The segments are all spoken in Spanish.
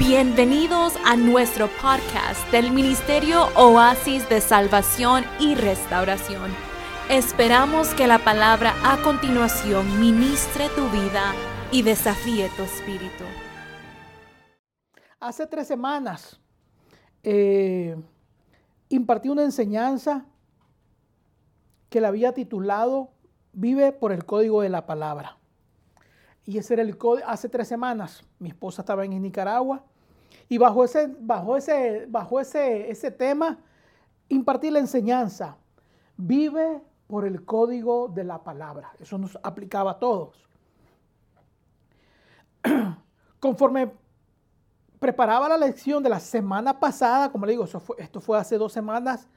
Bienvenidos a nuestro podcast del Ministerio Oasis de Salvación y Restauración. Esperamos que la palabra a continuación ministre tu vida y desafíe tu espíritu. Hace tres semanas eh, impartí una enseñanza que la había titulado Vive por el código de la palabra. Y ese era el código. Hace tres semanas mi esposa estaba en Nicaragua y bajo ese, bajo ese, bajo ese, ese tema impartí la enseñanza. Vive por el código de la palabra. Eso nos aplicaba a todos. Conforme preparaba la lección de la semana pasada, como le digo, esto fue hace dos semanas,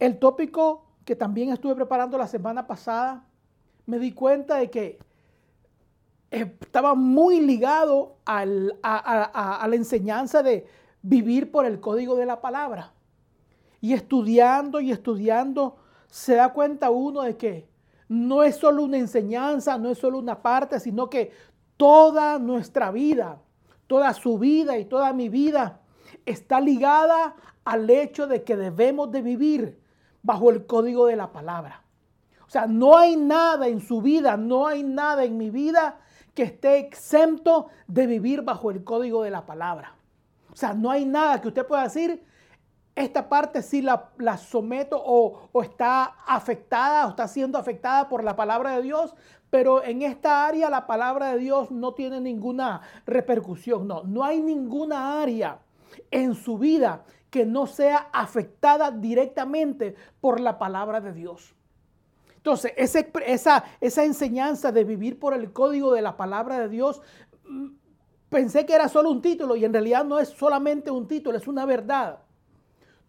el tópico que también estuve preparando la semana pasada, me di cuenta de que estaba muy ligado a, la enseñanza de vivir por el código de la palabra. Y estudiando y estudiando, se da cuenta uno de que no es solo una enseñanza, no es solo una parte, sino que toda nuestra vida, toda su vida y toda mi vida está ligada al hecho de que debemos de vivir bajo el código de la palabra. O sea, no hay nada en su vida, no hay nada en mi vida que esté exento de vivir bajo el código de la palabra. O sea, no hay nada que usted pueda decir, esta parte sí la, someto o, o, está afectada o está siendo afectada por la palabra de Dios, pero en esta área la palabra de Dios no tiene ninguna repercusión. No, no hay ninguna área en su vida que no sea afectada directamente por la palabra de Dios. Entonces, esa, enseñanza de vivir por el código de la palabra de Dios, mm, pensé que era solo un título y en realidad no es solamente un título, es una verdad.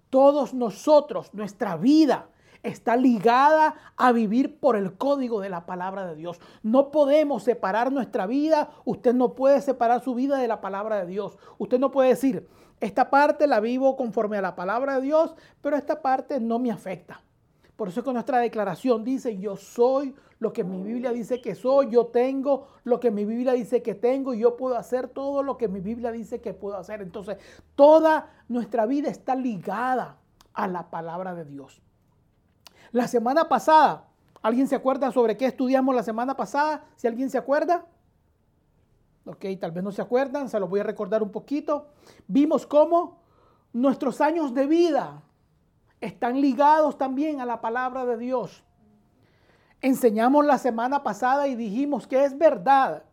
Todos nosotros, nuestra vida, está ligada a vivir por el código de la palabra de Dios. No podemos separar nuestra vida, usted no puede separar su vida de la palabra de Dios. Usted no puede decir, esta parte la vivo conforme a la palabra de Dios, pero esta parte no me afecta. Por eso es que nuestra declaración dice, yo soy lo que mi Biblia dice que soy, yo tengo lo que mi Biblia dice que tengo y yo puedo hacer todo lo que mi Biblia dice que puedo hacer. Entonces, toda nuestra vida está ligada a la palabra de Dios. La semana pasada, ¿alguien se acuerda sobre qué estudiamos la semana pasada? Si alguien se acuerda. Ok, tal vez no se acuerdan, se los voy a recordar un poquito. Vimos cómo nuestros años de vida están ligados también a la palabra de Dios. Enseñamos la semana pasada y dijimos que es verdad,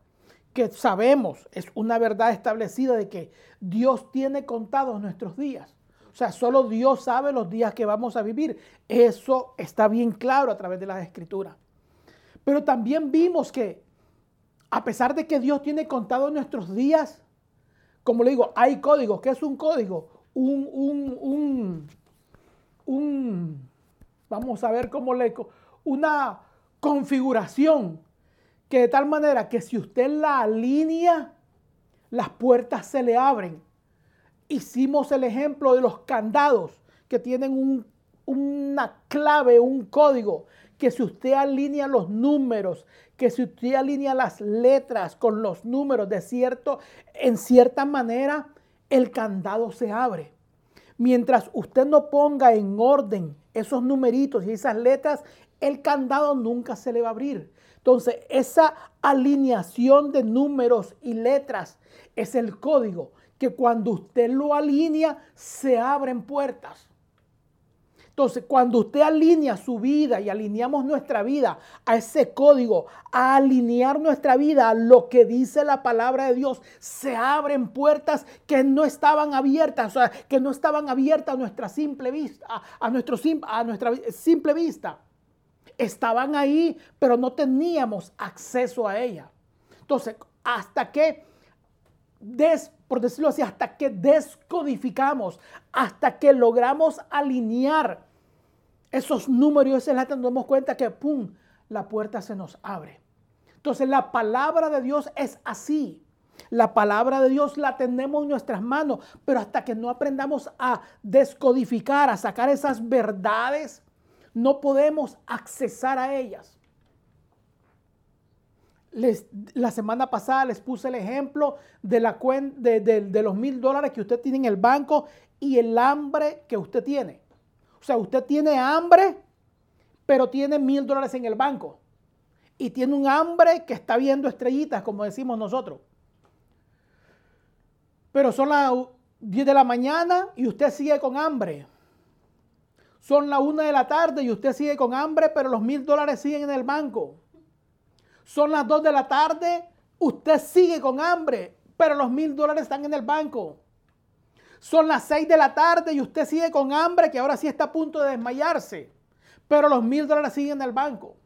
que sabemos, es una verdad establecida de que Dios tiene contados nuestros días. O sea, solo Dios sabe los días que vamos a vivir. Eso está bien claro a través de las escrituras. Pero también vimos que a pesar de que Dios tiene contados nuestros días, como le digo, hay códigos. ¿Qué es un código? Un, un, un, vamos a ver cómo le, una configuración que de tal manera que si usted la alinea, las puertas se le abren hicimos el ejemplo de los candados que tienen una clave, un código, que si usted alinea los números, que si usted alinea las letras con los números de cierto, en cierta manera, el candado se abre. Mientras usted no ponga en orden esos numeritos y esas letras, el candado nunca se le va a abrir. Entonces, esa alineación de números y letras es el código que cuando usted lo alinea, se abren puertas. Entonces, cuando usted alinea su vida y alineamos nuestra vida a ese código, a alinear nuestra vida a lo que dice la palabra de Dios, se abren puertas que no estaban abiertas, o sea, que no estaban abiertas a nuestra simple vista, a, nuestro, a nuestra simple vista. Estaban ahí, pero no teníamos acceso a ella. Entonces, hasta que des, por decirlo así, hasta que descodificamos, hasta que logramos alinear esos números y nos damos cuenta que, ¡pum!, la puerta se nos abre. Entonces la palabra de Dios es así. La palabra de Dios la tenemos en nuestras manos, pero hasta que no aprendamos a descodificar, a sacar esas verdades, no podemos accesar a ellas. la semana pasada les puse el ejemplo de, la de los mil dólares que usted tiene en el banco y el hambre que usted tiene. O sea, usted tiene hambre, pero tiene mil dólares en el banco. Y tiene un hambre que está viendo estrellitas, como decimos nosotros. Pero son las 10 de la mañana y usted sigue con hambre. Son las 1 de la tarde y usted sigue con hambre, pero los mil dólares siguen en el banco. Son las 2 de la tarde, usted sigue con hambre, pero los mil dólares están en el banco. Son las 6 de la tarde y usted sigue con hambre, que ahora sí está a punto de desmayarse, pero los mil dólares siguen en el banco.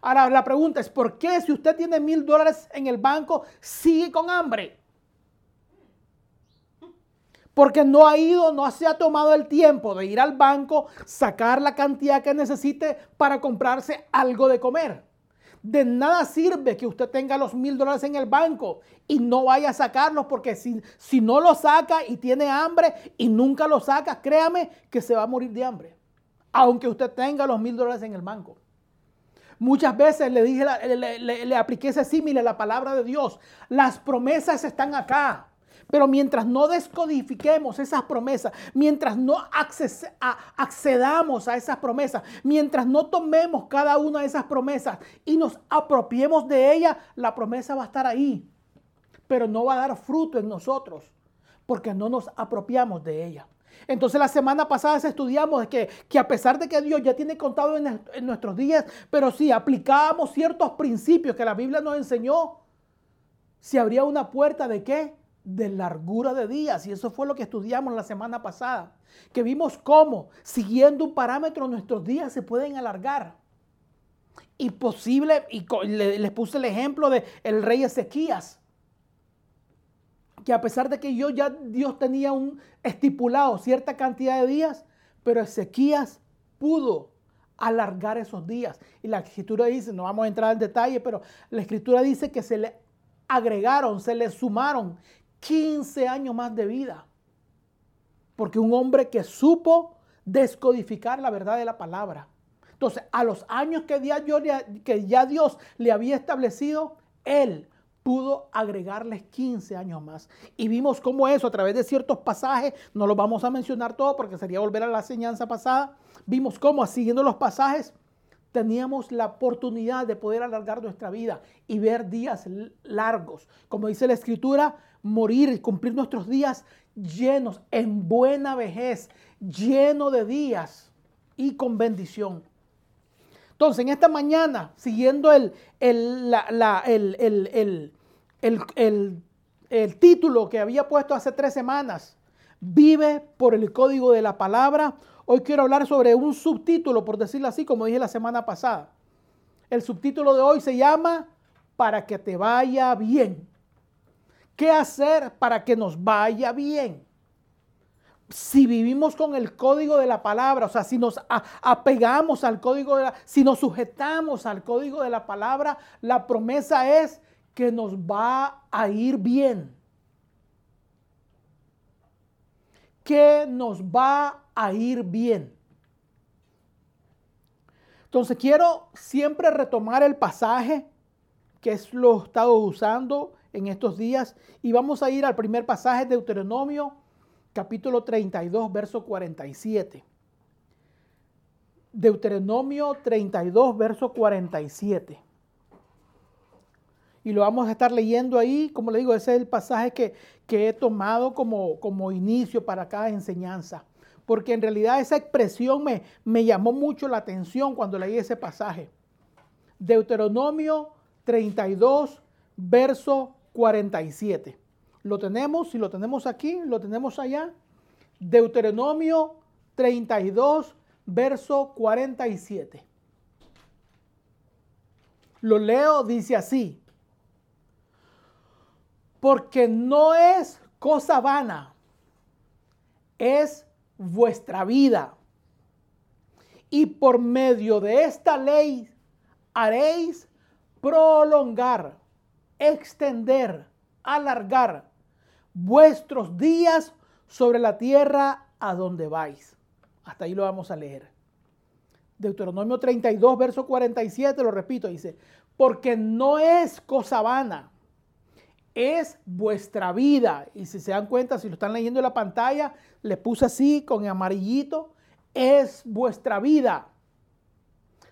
Ahora la pregunta es, ¿por qué si usted tiene mil dólares en el banco, sigue con hambre? porque no ha ido, no se ha tomado el tiempo de ir al banco, sacar la cantidad que necesite para comprarse algo de comer. De nada sirve que usted tenga los mil dólares en el banco y no vaya a sacarlos porque si, si no lo saca y tiene hambre y nunca lo saca, créame que se va a morir de hambre. Aunque usted tenga los mil dólares en el banco. Muchas veces le dije, le, le apliqué ese símil a la palabra de Dios. Las promesas están acá. Pero mientras no descodifiquemos esas promesas, mientras no accedamos a esas promesas, mientras no tomemos cada una de esas promesas y nos apropiemos de ellas, la promesa va a estar ahí, pero no va a dar fruto en nosotros porque no nos apropiamos de ella. Entonces la semana pasada estudiamos que, que a pesar de que Dios ya tiene contado en, en nuestros días, pero si aplicábamos ciertos principios que la Biblia nos enseñó, si habría una puerta de qué? De largura de días. Y eso fue lo que estudiamos la semana pasada. Que vimos cómo, siguiendo un parámetro, nuestros días se pueden alargar. Y posible, y les puse el ejemplo de el rey Ezequías. Que a pesar de que yo ya Dios tenía un estipulado cierta cantidad de días, pero Ezequías pudo alargar esos días. Y la escritura dice, no vamos a entrar en detalle, pero la escritura dice que se le agregaron, se le sumaron 15 años más de vida. Porque un hombre que supo descodificar la verdad de la palabra. Entonces, a los años que ya, que ya Dios le había establecido, él pudo agregarles 15 años más. Y vimos cómo eso a través de ciertos pasajes, no los vamos a mencionar todo porque sería volver a la enseñanza pasada, vimos cómo siguiendo los pasajes teníamos la oportunidad de poder alargar nuestra vida y ver días largos. Como dice la escritura, morir y cumplir nuestros días llenos, en buena vejez, lleno de días y con bendición. Entonces, en esta mañana, siguiendo el, el, el, el título que había puesto hace tres semanas, vive por el código de la palabra, hoy quiero hablar sobre un subtítulo, por decirlo así, como dije la semana pasada. El subtítulo de hoy se llama Para que te vaya bien. ¿Qué hacer para que nos vaya bien? Si vivimos con el código de la palabra, o sea, si nos apegamos al código de la, si nos sujetamos al código de la palabra, la promesa es que nos va a ir bien. Que nos va a ir bien. Entonces quiero siempre retomar el pasaje que es lo he estado usando en estos días. Y vamos a ir al primer pasaje de Deuteronomio, capítulo 32, verso 47. Deuteronomio 32, verso 47. Y lo vamos a estar leyendo ahí, como le digo, ese es el pasaje que, que he tomado como, como inicio para cada enseñanza. Porque en realidad esa expresión me, me llamó mucho la atención cuando leí ese pasaje. Deuteronomio 32, verso 47. Lo tenemos, si lo tenemos aquí, lo tenemos allá. Deuteronomio 32, verso 47. Lo leo, dice así. Porque no es cosa vana, es vuestra vida. Y por medio de esta ley haréis prolongar extender, alargar vuestros días sobre la tierra a donde vais. Hasta ahí lo vamos a leer. Deuteronomio 32, verso 47, lo repito, dice, porque no es cosa vana, es vuestra vida. Y si se dan cuenta, si lo están leyendo en la pantalla, le puse así con amarillito, es vuestra vida.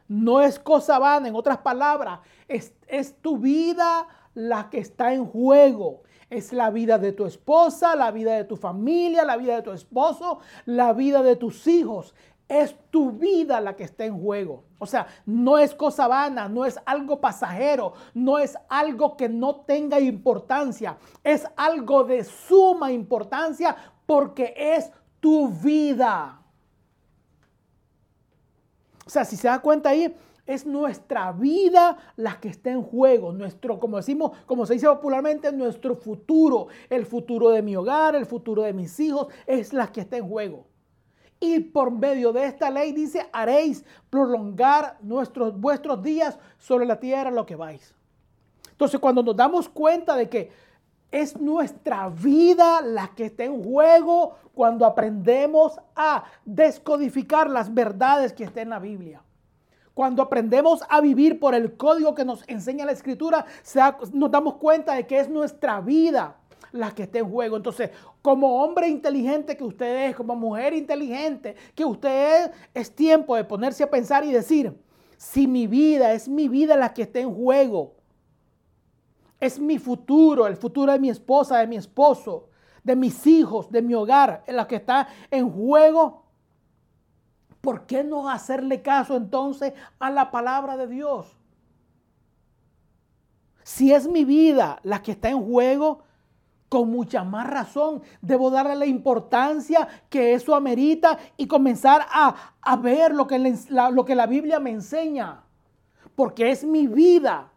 No es cosa vana, en otras palabras, es, es tu vida la que está en juego. Es la vida de tu esposa, la vida de tu familia, la vida de tu esposo, la vida de tus hijos. Es tu vida la que está en juego. O sea, no es cosa vana, no es algo pasajero, no es algo que no tenga importancia. Es algo de suma importancia porque es tu vida. O sea, si se da cuenta ahí, es nuestra vida la que está en juego, nuestro, como decimos, como se dice popularmente, nuestro futuro, el futuro de mi hogar, el futuro de mis hijos, es la que está en juego. Y por medio de esta ley dice, haréis prolongar nuestros, vuestros días sobre la tierra lo que vais. Entonces, cuando nos damos cuenta de que es nuestra vida la que está en juego cuando aprendemos a descodificar las verdades que están en la Biblia. Cuando aprendemos a vivir por el código que nos enseña la escritura, nos damos cuenta de que es nuestra vida la que está en juego. Entonces, como hombre inteligente que usted es, como mujer inteligente que usted es, es tiempo de ponerse a pensar y decir, si mi vida es mi vida la que está en juego, es mi futuro, el futuro de mi esposa, de mi esposo, de mis hijos, de mi hogar, en la que está en juego, ¿por qué no hacerle caso entonces a la palabra de Dios? Si es mi vida la que está en juego, con mucha más razón debo darle la importancia que eso amerita y comenzar a, ver lo que, la, lo que la Biblia me enseña. Porque es mi vida.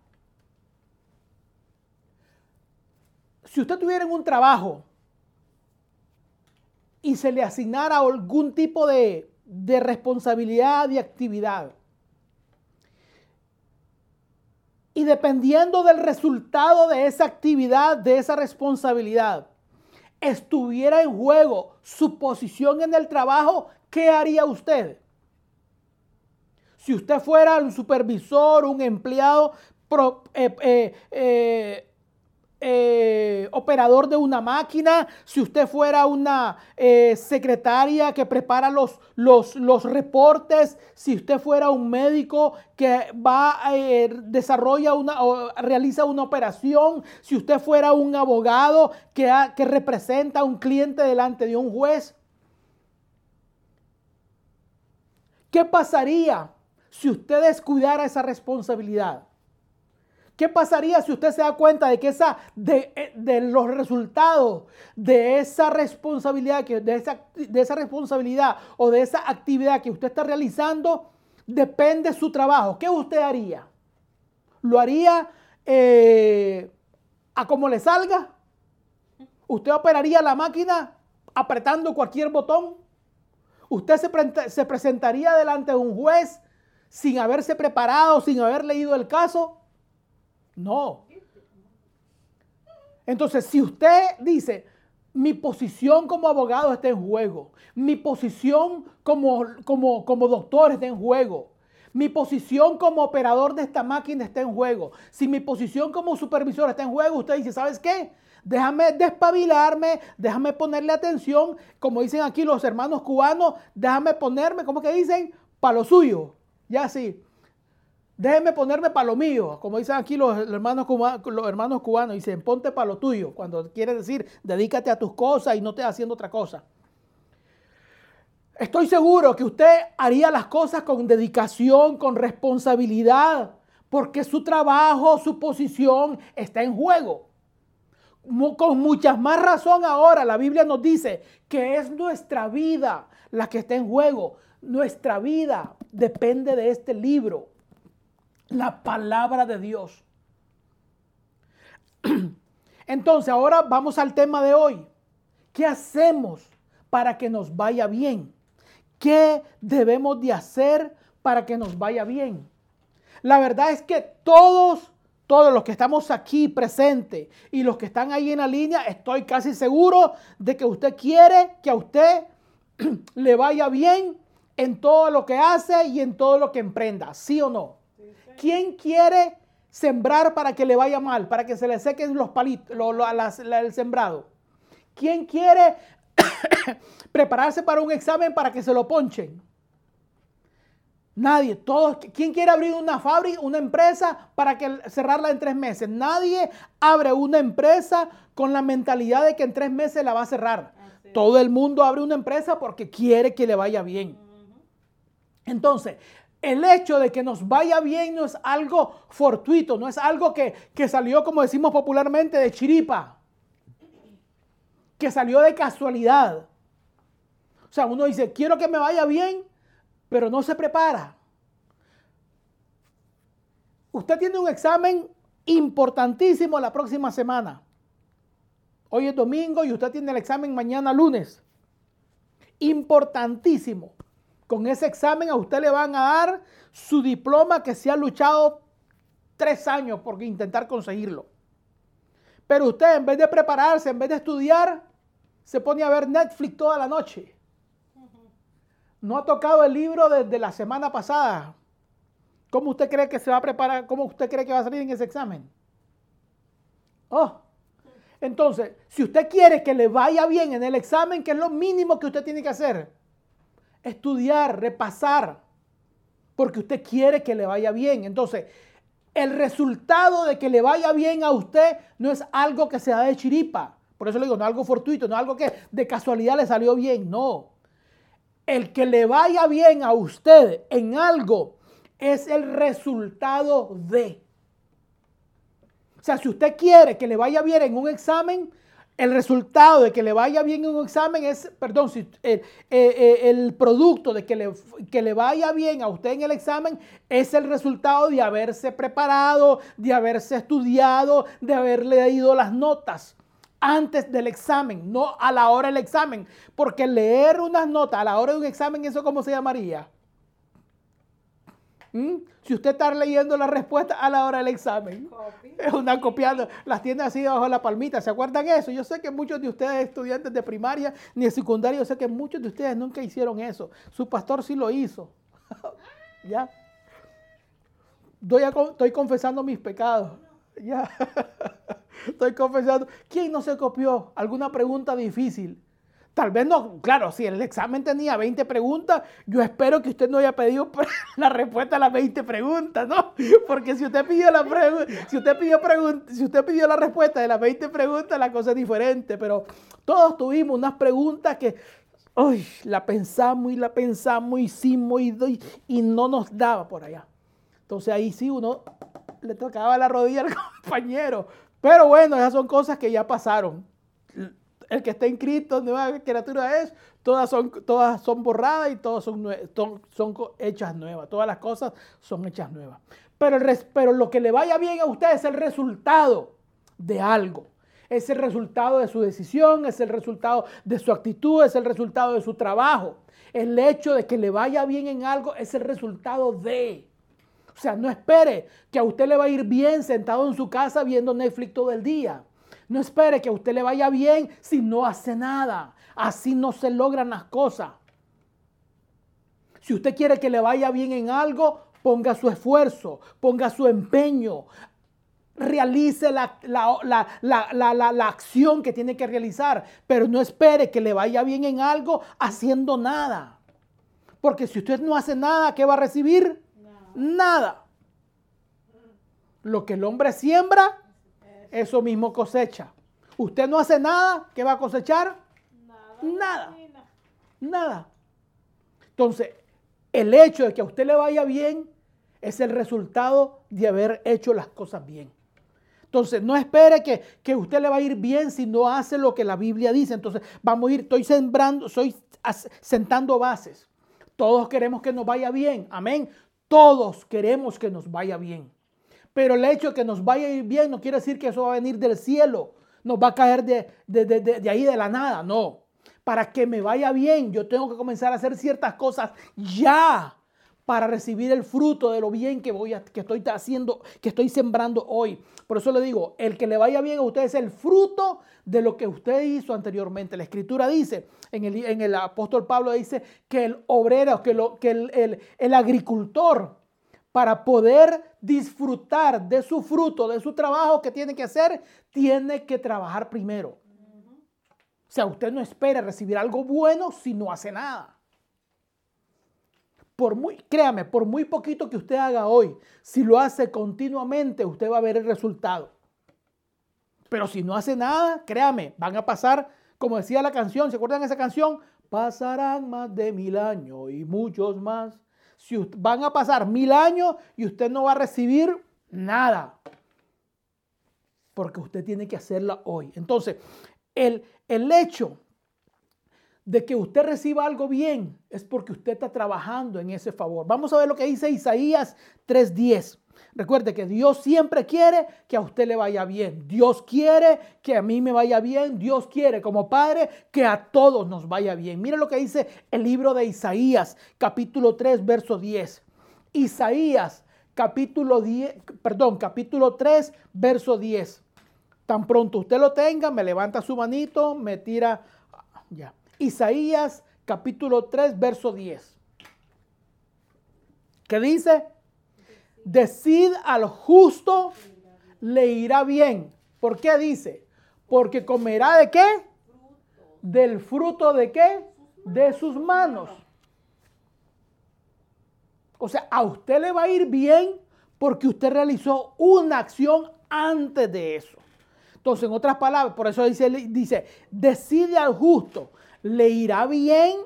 Si usted tuviera un trabajo y se le asignara algún tipo de, de responsabilidad y actividad. Y dependiendo del resultado de esa actividad, de esa responsabilidad, estuviera en juego su posición en el trabajo, ¿qué haría usted? Si usted fuera un supervisor, un empleado eh, eh, eh, eh, operador de una máquina, si usted fuera una eh, secretaria que prepara los, los, los, reportes, si usted fuera un médico que va, eh, desarrolla una o realiza una operación, si usted fuera un abogado que, que representa a un cliente delante de un juez. ¿Qué pasaría si usted descuidara esa responsabilidad? ¿Qué pasaría si usted se da cuenta de que esa, de, eh, los resultados de esa responsabilidad, que, de, esa, de esa responsabilidad o de esa actividad que usted está realizando, depende de su trabajo? ¿Qué usted haría? ¿Lo haría eh, a como le salga? ¿Usted operaría la máquina apretando cualquier botón? ¿Usted se, se presentaría delante de un juez sin haberse preparado, sin haber leído el caso? No. Entonces, si usted dice, mi posición como abogado está en juego, mi posición como, como, como doctor está en juego, mi posición como operador de esta máquina está en juego, si mi posición como supervisor está en juego, usted dice, ¿sabes qué? Déjame despabilarme, déjame ponerle atención, como dicen aquí los hermanos cubanos, déjame ponerme, ¿cómo que dicen? Para lo suyo. Ya sí. Déjenme ponerme para lo mío, como dicen aquí los hermanos, cubanos, hermanos cubanos, dicen ponte para lo tuyo, cuando quiere decir dedícate a tus cosas y no estés haciendo otra cosa. Estoy seguro que usted haría las cosas con dedicación, con responsabilidad, porque su trabajo, su posición está en juego. Con mucha más razón ahora la Biblia nos dice que es nuestra vida la que está en juego. Nuestra vida depende de este libro la palabra de Dios. Entonces, ahora vamos al tema de hoy. ¿Qué hacemos para que nos vaya bien? ¿Qué debemos de hacer para que nos vaya bien? La verdad es que todos, todos los que estamos aquí presentes y los que están ahí en la línea, estoy casi seguro de que usted quiere que a usted le vaya bien en todo lo que hace y en todo lo que emprenda, ¿sí o no? ¿Quién quiere sembrar para que le vaya mal, para que se le sequen los palitos, el sembrado? ¿Quién quiere prepararse para un examen para que se lo ponchen? Nadie. Todos, ¿Quién quiere abrir una fábrica, una empresa para que cerrarla en tres meses? Nadie abre una empresa con la mentalidad de que en tres meses la va a cerrar. Todo el mundo abre una empresa porque quiere que le vaya bien. Entonces, el hecho de que nos vaya bien no es algo fortuito, no es algo que, que salió, como decimos popularmente, de chiripa, que salió de casualidad. O sea, uno dice, quiero que me vaya bien, pero no se prepara. Usted tiene un examen importantísimo la próxima semana. Hoy es domingo y usted tiene el examen mañana lunes. Importantísimo. Con ese examen a usted le van a dar su diploma que se ha luchado tres años por intentar conseguirlo. Pero usted en vez de prepararse, en vez de estudiar, se pone a ver Netflix toda la noche. No ha tocado el libro desde la semana pasada. ¿Cómo usted cree que se va a preparar? ¿Cómo usted cree que va a salir en ese examen? Oh, entonces, si usted quiere que le vaya bien en el examen, ¿qué es lo mínimo que usted tiene que hacer? Estudiar, repasar, porque usted quiere que le vaya bien. Entonces, el resultado de que le vaya bien a usted no es algo que se da de chiripa. Por eso le digo, no algo fortuito, no algo que de casualidad le salió bien. No. El que le vaya bien a usted en algo es el resultado de. O sea, si usted quiere que le vaya bien en un examen, el resultado de que le vaya bien en un examen es, perdón, si, eh, eh, el producto de que le, que le vaya bien a usted en el examen es el resultado de haberse preparado, de haberse estudiado, de haber leído las notas antes del examen, no a la hora del examen. Porque leer unas notas a la hora de un examen, ¿eso cómo se llamaría? ¿Mm? Si usted está leyendo la respuesta a la hora del examen, es una copiando, las tiene así bajo la palmita. ¿Se acuerdan eso? Yo sé que muchos de ustedes, estudiantes de primaria ni de secundaria, yo sé que muchos de ustedes nunca hicieron eso. Su pastor sí lo hizo. ¿Ya? estoy confesando mis pecados. Ya. Estoy confesando. ¿Quién no se copió? ¿Alguna pregunta difícil? Tal vez no, claro, si el examen tenía 20 preguntas, yo espero que usted no haya pedido la respuesta a las 20 preguntas, ¿no? Porque si usted pidió la si usted pidió si usted pidió la respuesta de las 20 preguntas, la cosa es diferente, pero todos tuvimos unas preguntas que uy, la pensamos y la pensamos y hicimos y, y no nos daba por allá. Entonces ahí sí uno le tocaba la rodilla al compañero. Pero bueno, esas son cosas que ya pasaron el que está en Cristo, nueva criatura es, todas son, todas son borradas y todas son, son, hechas nuevas. Todas las cosas son hechas nuevas. Pero, pero lo que le vaya bien a usted es el resultado de algo. Es el resultado de su decisión, es el resultado de su actitud, es el resultado de su trabajo. El hecho de que le vaya bien en algo es el resultado de. O sea, no espere que a usted le va a ir bien sentado en su casa viendo Netflix todo el día. No espere que a usted le vaya bien si no hace nada. Así no se logran las cosas. Si usted quiere que le vaya bien en algo, ponga su esfuerzo, ponga su empeño, realice la, la, acción que tiene que realizar, pero no espere que le vaya bien en algo haciendo nada. Porque si usted no hace nada, ¿qué va a recibir? Nada. Lo que el hombre siembra, eso mismo cosecha. Usted no hace nada, ¿qué va a cosechar? Nada. Nada. Entonces, el hecho de que a usted le vaya bien es el resultado de haber hecho las cosas bien. Entonces, no espere que, que usted le va a ir bien si no hace lo que la Biblia dice. Entonces, vamos a ir, estoy sembrando, estoy sentando bases. Todos queremos que nos vaya bien. Amén. Todos queremos que nos vaya bien. Pero el hecho de que nos vaya bien no quiere decir que eso va a venir del cielo, nos va a caer de, de, ahí de la nada, no. Para que me vaya bien, yo tengo que comenzar a hacer ciertas cosas ya para recibir el fruto de lo bien que voy a, que estoy haciendo, que estoy sembrando hoy. Por eso le digo, el que le vaya bien a usted es el fruto de lo que usted hizo anteriormente. La escritura dice, en el, en el apóstol Pablo dice que el obrero, que, lo, que el, el agricultor, para poder disfrutar de su fruto, de su trabajo que tiene que hacer, tiene que trabajar primero. O sea, usted no espera recibir algo bueno si no hace nada. Por muy, créame, por muy poquito que usted haga hoy, si lo hace continuamente, usted va a ver el resultado. Pero si no hace nada, créame, van a pasar, como decía la canción, ¿se acuerdan esa canción? Pasarán más de mil años y muchos más. Si van a pasar mil años y usted no va a recibir nada. Porque usted tiene que hacerla hoy. Entonces, el, el hecho de que usted reciba algo bien es porque usted está trabajando en ese favor. Vamos a ver lo que dice Isaías 3:10. Recuerde que Dios siempre quiere que a usted le vaya bien. Dios quiere que a mí me vaya bien. Dios quiere como Padre que a todos nos vaya bien. Mire lo que dice el libro de Isaías, capítulo 3, verso 10. Isaías, capítulo 10, perdón, capítulo 3, verso 10. Tan pronto usted lo tenga, me levanta su manito, me tira. Ya. Isaías capítulo 3, verso 10. ¿Qué dice? Decid al justo le irá bien. ¿Por qué dice? Porque comerá de qué? Del fruto de qué? De sus manos. O sea, a usted le va a ir bien porque usted realizó una acción antes de eso. Entonces, en otras palabras, por eso dice, dice, decide al justo, le irá bien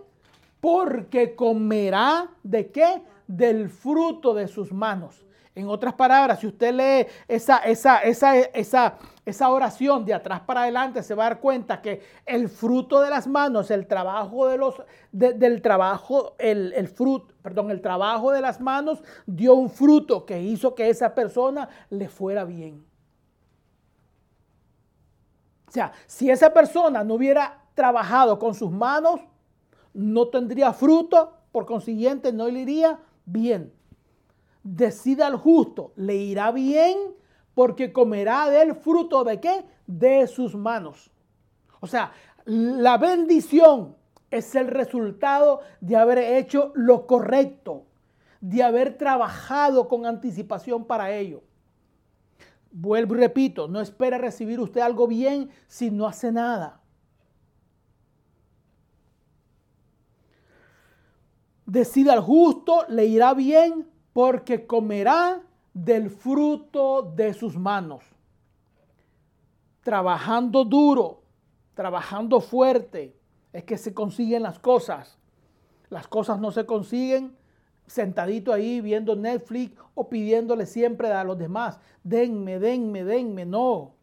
porque comerá de qué? Del fruto de sus manos. En otras palabras, si usted lee esa, esa, esa, esa, esa oración de atrás para adelante, se va a dar cuenta que el fruto de las manos, el trabajo de los, del trabajo, el, el fruto, perdón, el trabajo de las manos dio un fruto que hizo que esa persona le fuera bien. O sea, si esa persona no hubiera trabajado con sus manos, no tendría fruto, por consiguiente no le iría bien. Decida al justo, le irá bien porque comerá del fruto de qué? De sus manos. O sea, la bendición es el resultado de haber hecho lo correcto, de haber trabajado con anticipación para ello. Vuelvo y repito, no espera recibir usted algo bien si no hace nada. Decida al justo, le irá bien porque comerá del fruto de sus manos. Trabajando duro, trabajando fuerte, es que se consiguen las cosas. Las cosas no se consiguen sentadito ahí viendo Netflix o pidiéndole siempre a los demás, denme, denme, denme, no.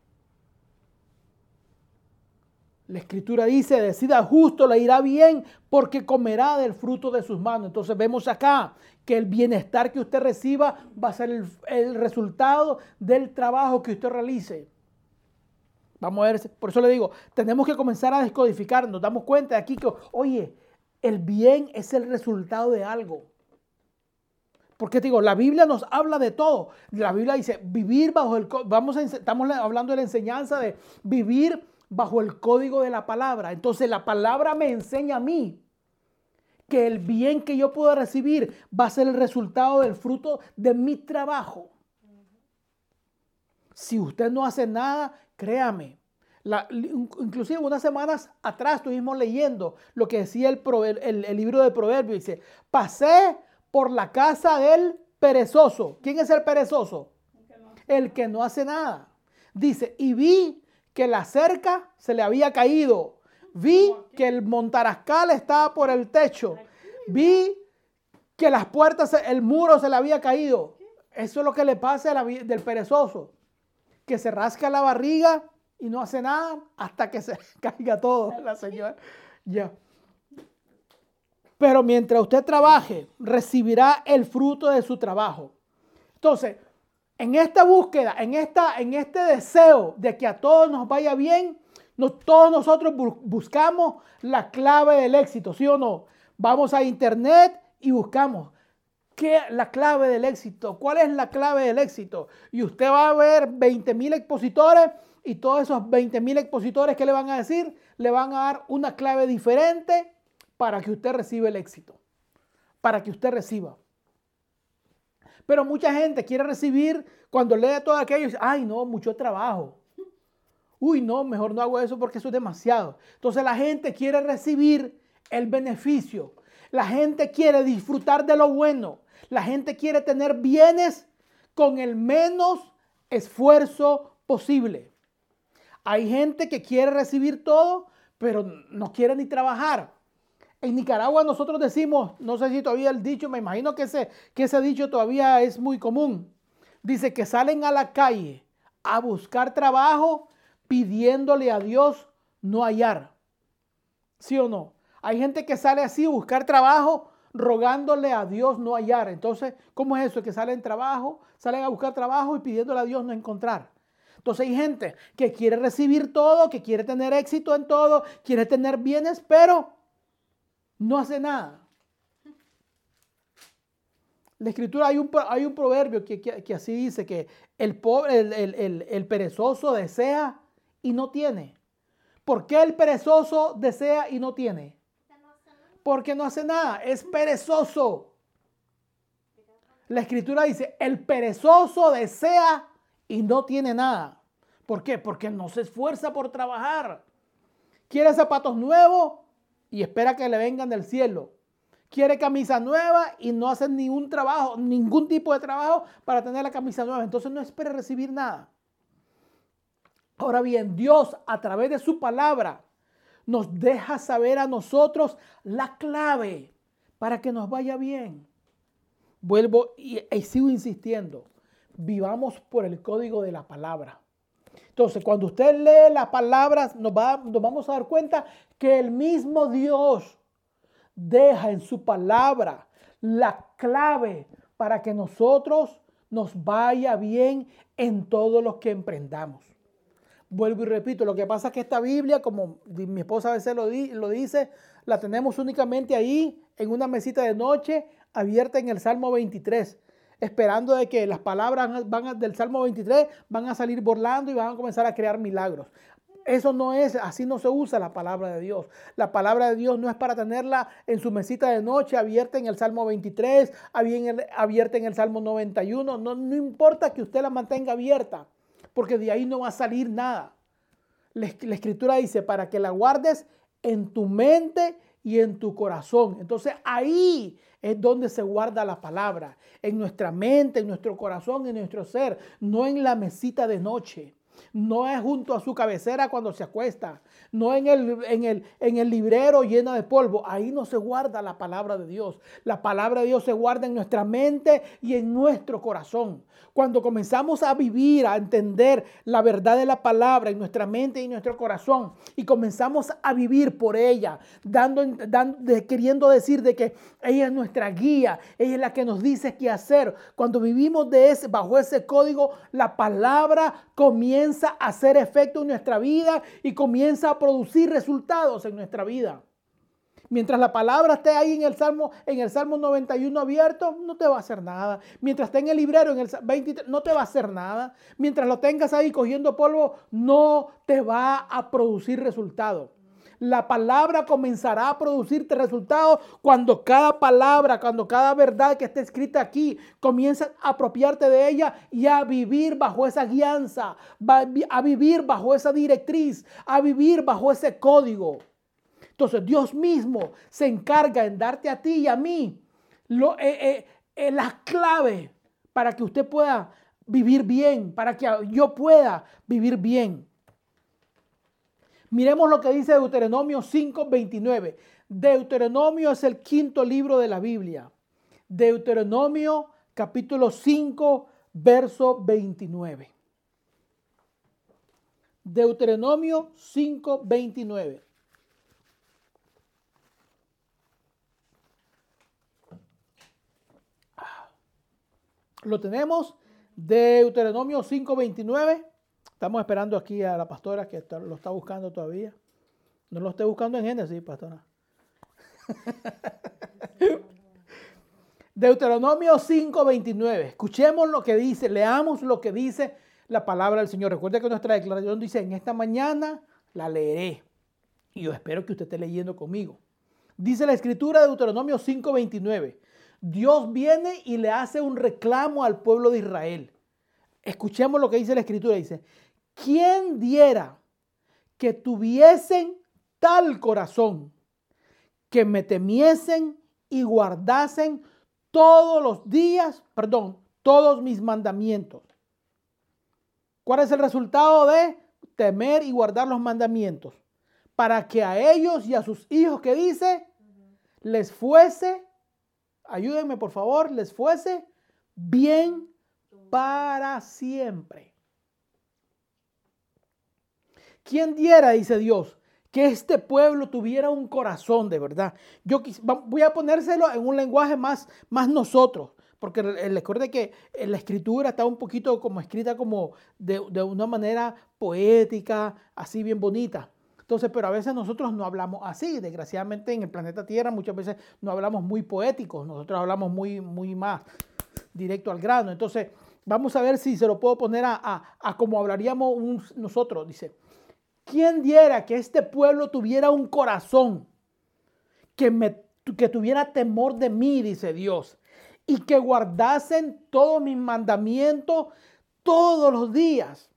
La escritura dice, decida justo, le irá bien porque comerá del fruto de sus manos. Entonces vemos acá que el bienestar que usted reciba va a ser el, resultado del trabajo que usted realice. Vamos a ver, por eso le digo, tenemos que comenzar a descodificar, nos damos cuenta de aquí que, oye, el bien es el resultado de algo. Porque te digo, la Biblia nos habla de todo. La Biblia dice, vivir bajo el... Vamos a, estamos hablando de la enseñanza de vivir bajo el código de la palabra. Entonces la palabra me enseña a mí que el bien que yo puedo recibir va a ser el resultado del fruto de mi trabajo. Si usted no hace nada, créame. inclusive unas semanas atrás estuvimos leyendo lo que decía el libro de Proverbios. Dice, pasé por la casa del perezoso. ¿Quién es el perezoso? El que no hace nada. Dice, y vi que la cerca se le había caído. Vi que el montarascal estaba por el techo. Vi que las puertas, el muro se le había caído. Eso es lo que le pasa la, del perezoso. Que se rasca la barriga y no hace nada hasta que se caiga todo, la señora. Ya. Pero mientras usted trabaje, recibirá el fruto de su trabajo. Entonces, en esta búsqueda, en, esta, en este deseo de que a todos nos vaya bien, todos nosotros buscamos la clave del éxito, ¿sí o no? Vamos a internet y buscamos ¿Qué la clave del éxito? ¿Cuál es la clave del éxito? Y usted va a ver 20 mil expositores y todos esos 20 mil expositores que le van a decir, le van a dar una clave diferente para que usted reciba el éxito. Para que usted reciba. Pero mucha gente quiere recibir cuando lee todo aquello y dice, ay no, mucho trabajo. Uy, no, mejor no hago eso porque eso es demasiado. Entonces la gente quiere recibir el beneficio. La gente quiere disfrutar de lo bueno. La gente quiere tener bienes con el menos esfuerzo posible. Hay gente que quiere recibir todo, pero no quiere ni trabajar. En Nicaragua nosotros decimos, no sé si todavía el dicho, me imagino que ese, que ese dicho todavía es muy común. Dice que salen a la calle a buscar trabajo pidiéndole a Dios no hallar. ¿Sí o no? Hay gente que sale así a buscar trabajo rogándole a Dios no hallar. Entonces, ¿cómo es eso? Que salen trabajo, salen a buscar trabajo y pidiéndole a Dios no encontrar. Entonces hay gente que quiere recibir todo, que quiere tener éxito en todo, quiere tener bienes, pero no hace nada. La escritura hay un, hay un proverbio que, así dice que el, pobre, el, perezoso desea y no tiene. ¿Por qué el perezoso desea y no tiene? Porque no hace nada, es perezoso. La escritura dice, el perezoso desea y no tiene nada. ¿Por qué? Porque no se esfuerza por trabajar. Quiere zapatos nuevos, y espera que le vengan del cielo. Quiere camisa nueva y no hace ningún trabajo, ningún tipo de trabajo para tener la camisa nueva. Entonces no espere recibir nada. Ahora bien, Dios a través de su palabra nos deja saber a nosotros la clave para que nos vaya bien. Vuelvo y sigo insistiendo. Vivamos por el código de la palabra. Entonces, cuando usted lee las palabras, nos, nos vamos a dar cuenta que el mismo Dios deja en su palabra la clave para que nosotros nos vaya bien en todo lo que emprendamos. Vuelvo y repito, lo que pasa es que esta Biblia, como mi esposa a veces lo, lo dice, la tenemos únicamente ahí en una mesita de noche abierta en el Salmo 23 esperando de que las palabras van del Salmo 23 van a salir burlando y van a comenzar a crear milagros. Eso no es, así no se usa la palabra de Dios. La palabra de Dios no es para tenerla en su mesita de noche abierta en el Salmo 23, abierta en el Salmo 91. No, no importa que usted la mantenga abierta, porque de ahí no va a salir nada. La, la escritura dice, para que la guardes en tu mente y en tu corazón. Entonces ahí es donde se guarda la palabra, en nuestra mente, en nuestro corazón, en nuestro ser, no en la mesita de noche. No es junto a su cabecera cuando se acuesta. No en el, en, el, en el librero lleno de polvo. Ahí no se guarda la palabra de Dios. La palabra de Dios se guarda en nuestra mente y en nuestro corazón. Cuando comenzamos a vivir, a entender la verdad de la palabra en nuestra mente y en nuestro corazón y comenzamos a vivir por ella, dando, dando, queriendo decir de que ella es nuestra guía, ella es la que nos dice qué hacer. Cuando vivimos de ese, bajo ese código, la palabra comienza a hacer efecto en nuestra vida y comienza a producir resultados en nuestra vida. Mientras la palabra esté ahí en el Salmo, en el Salmo 91 abierto, no te va a hacer nada. Mientras esté en el librero, en el 23, no te va a hacer nada. Mientras lo tengas ahí cogiendo polvo, no te va a producir resultado. La palabra comenzará a producirte resultados cuando cada palabra, cuando cada verdad que esté escrita aquí, comienzas a apropiarte de ella y a vivir bajo esa guianza, a vivir bajo esa directriz, a vivir bajo ese código. Entonces Dios mismo se encarga en darte a ti y a mí lo, eh, eh, eh, las claves para que usted pueda vivir bien, para que yo pueda vivir bien. Miremos lo que dice Deuteronomio 5:29. Deuteronomio es el quinto libro de la Biblia. Deuteronomio capítulo 5, verso 29. Deuteronomio 5:29. Lo tenemos, Deuteronomio 5:29. Estamos esperando aquí a la pastora que lo está buscando todavía. No lo esté buscando en Génesis, pastora. Deuteronomio 5:29. Escuchemos lo que dice, leamos lo que dice la palabra del Señor. Recuerda que nuestra declaración dice, en esta mañana la leeré. Y yo espero que usted esté leyendo conmigo. Dice la escritura de Deuteronomio 5:29. Dios viene y le hace un reclamo al pueblo de Israel. Escuchemos lo que dice la escritura. Dice, ¿quién diera que tuviesen tal corazón, que me temiesen y guardasen todos los días, perdón, todos mis mandamientos? ¿Cuál es el resultado de temer y guardar los mandamientos? Para que a ellos y a sus hijos que dice, les fuese ayúdenme por favor, les fuese bien para siempre. ¿Quién diera, dice Dios, que este pueblo tuviera un corazón de verdad? Yo voy a ponérselo en un lenguaje más, más nosotros, porque recuerde que la escritura está un poquito como escrita como de, de una manera poética, así bien bonita. Entonces, pero a veces nosotros no hablamos así. Desgraciadamente en el planeta Tierra muchas veces no hablamos muy poéticos, nosotros hablamos muy, muy más directo al grano. Entonces, vamos a ver si se lo puedo poner a, a, como hablaríamos nosotros. Dice, ¿quién diera que este pueblo tuviera un corazón que, me, que tuviera temor de mí, dice Dios, y que guardasen todos mis mandamientos todos los días?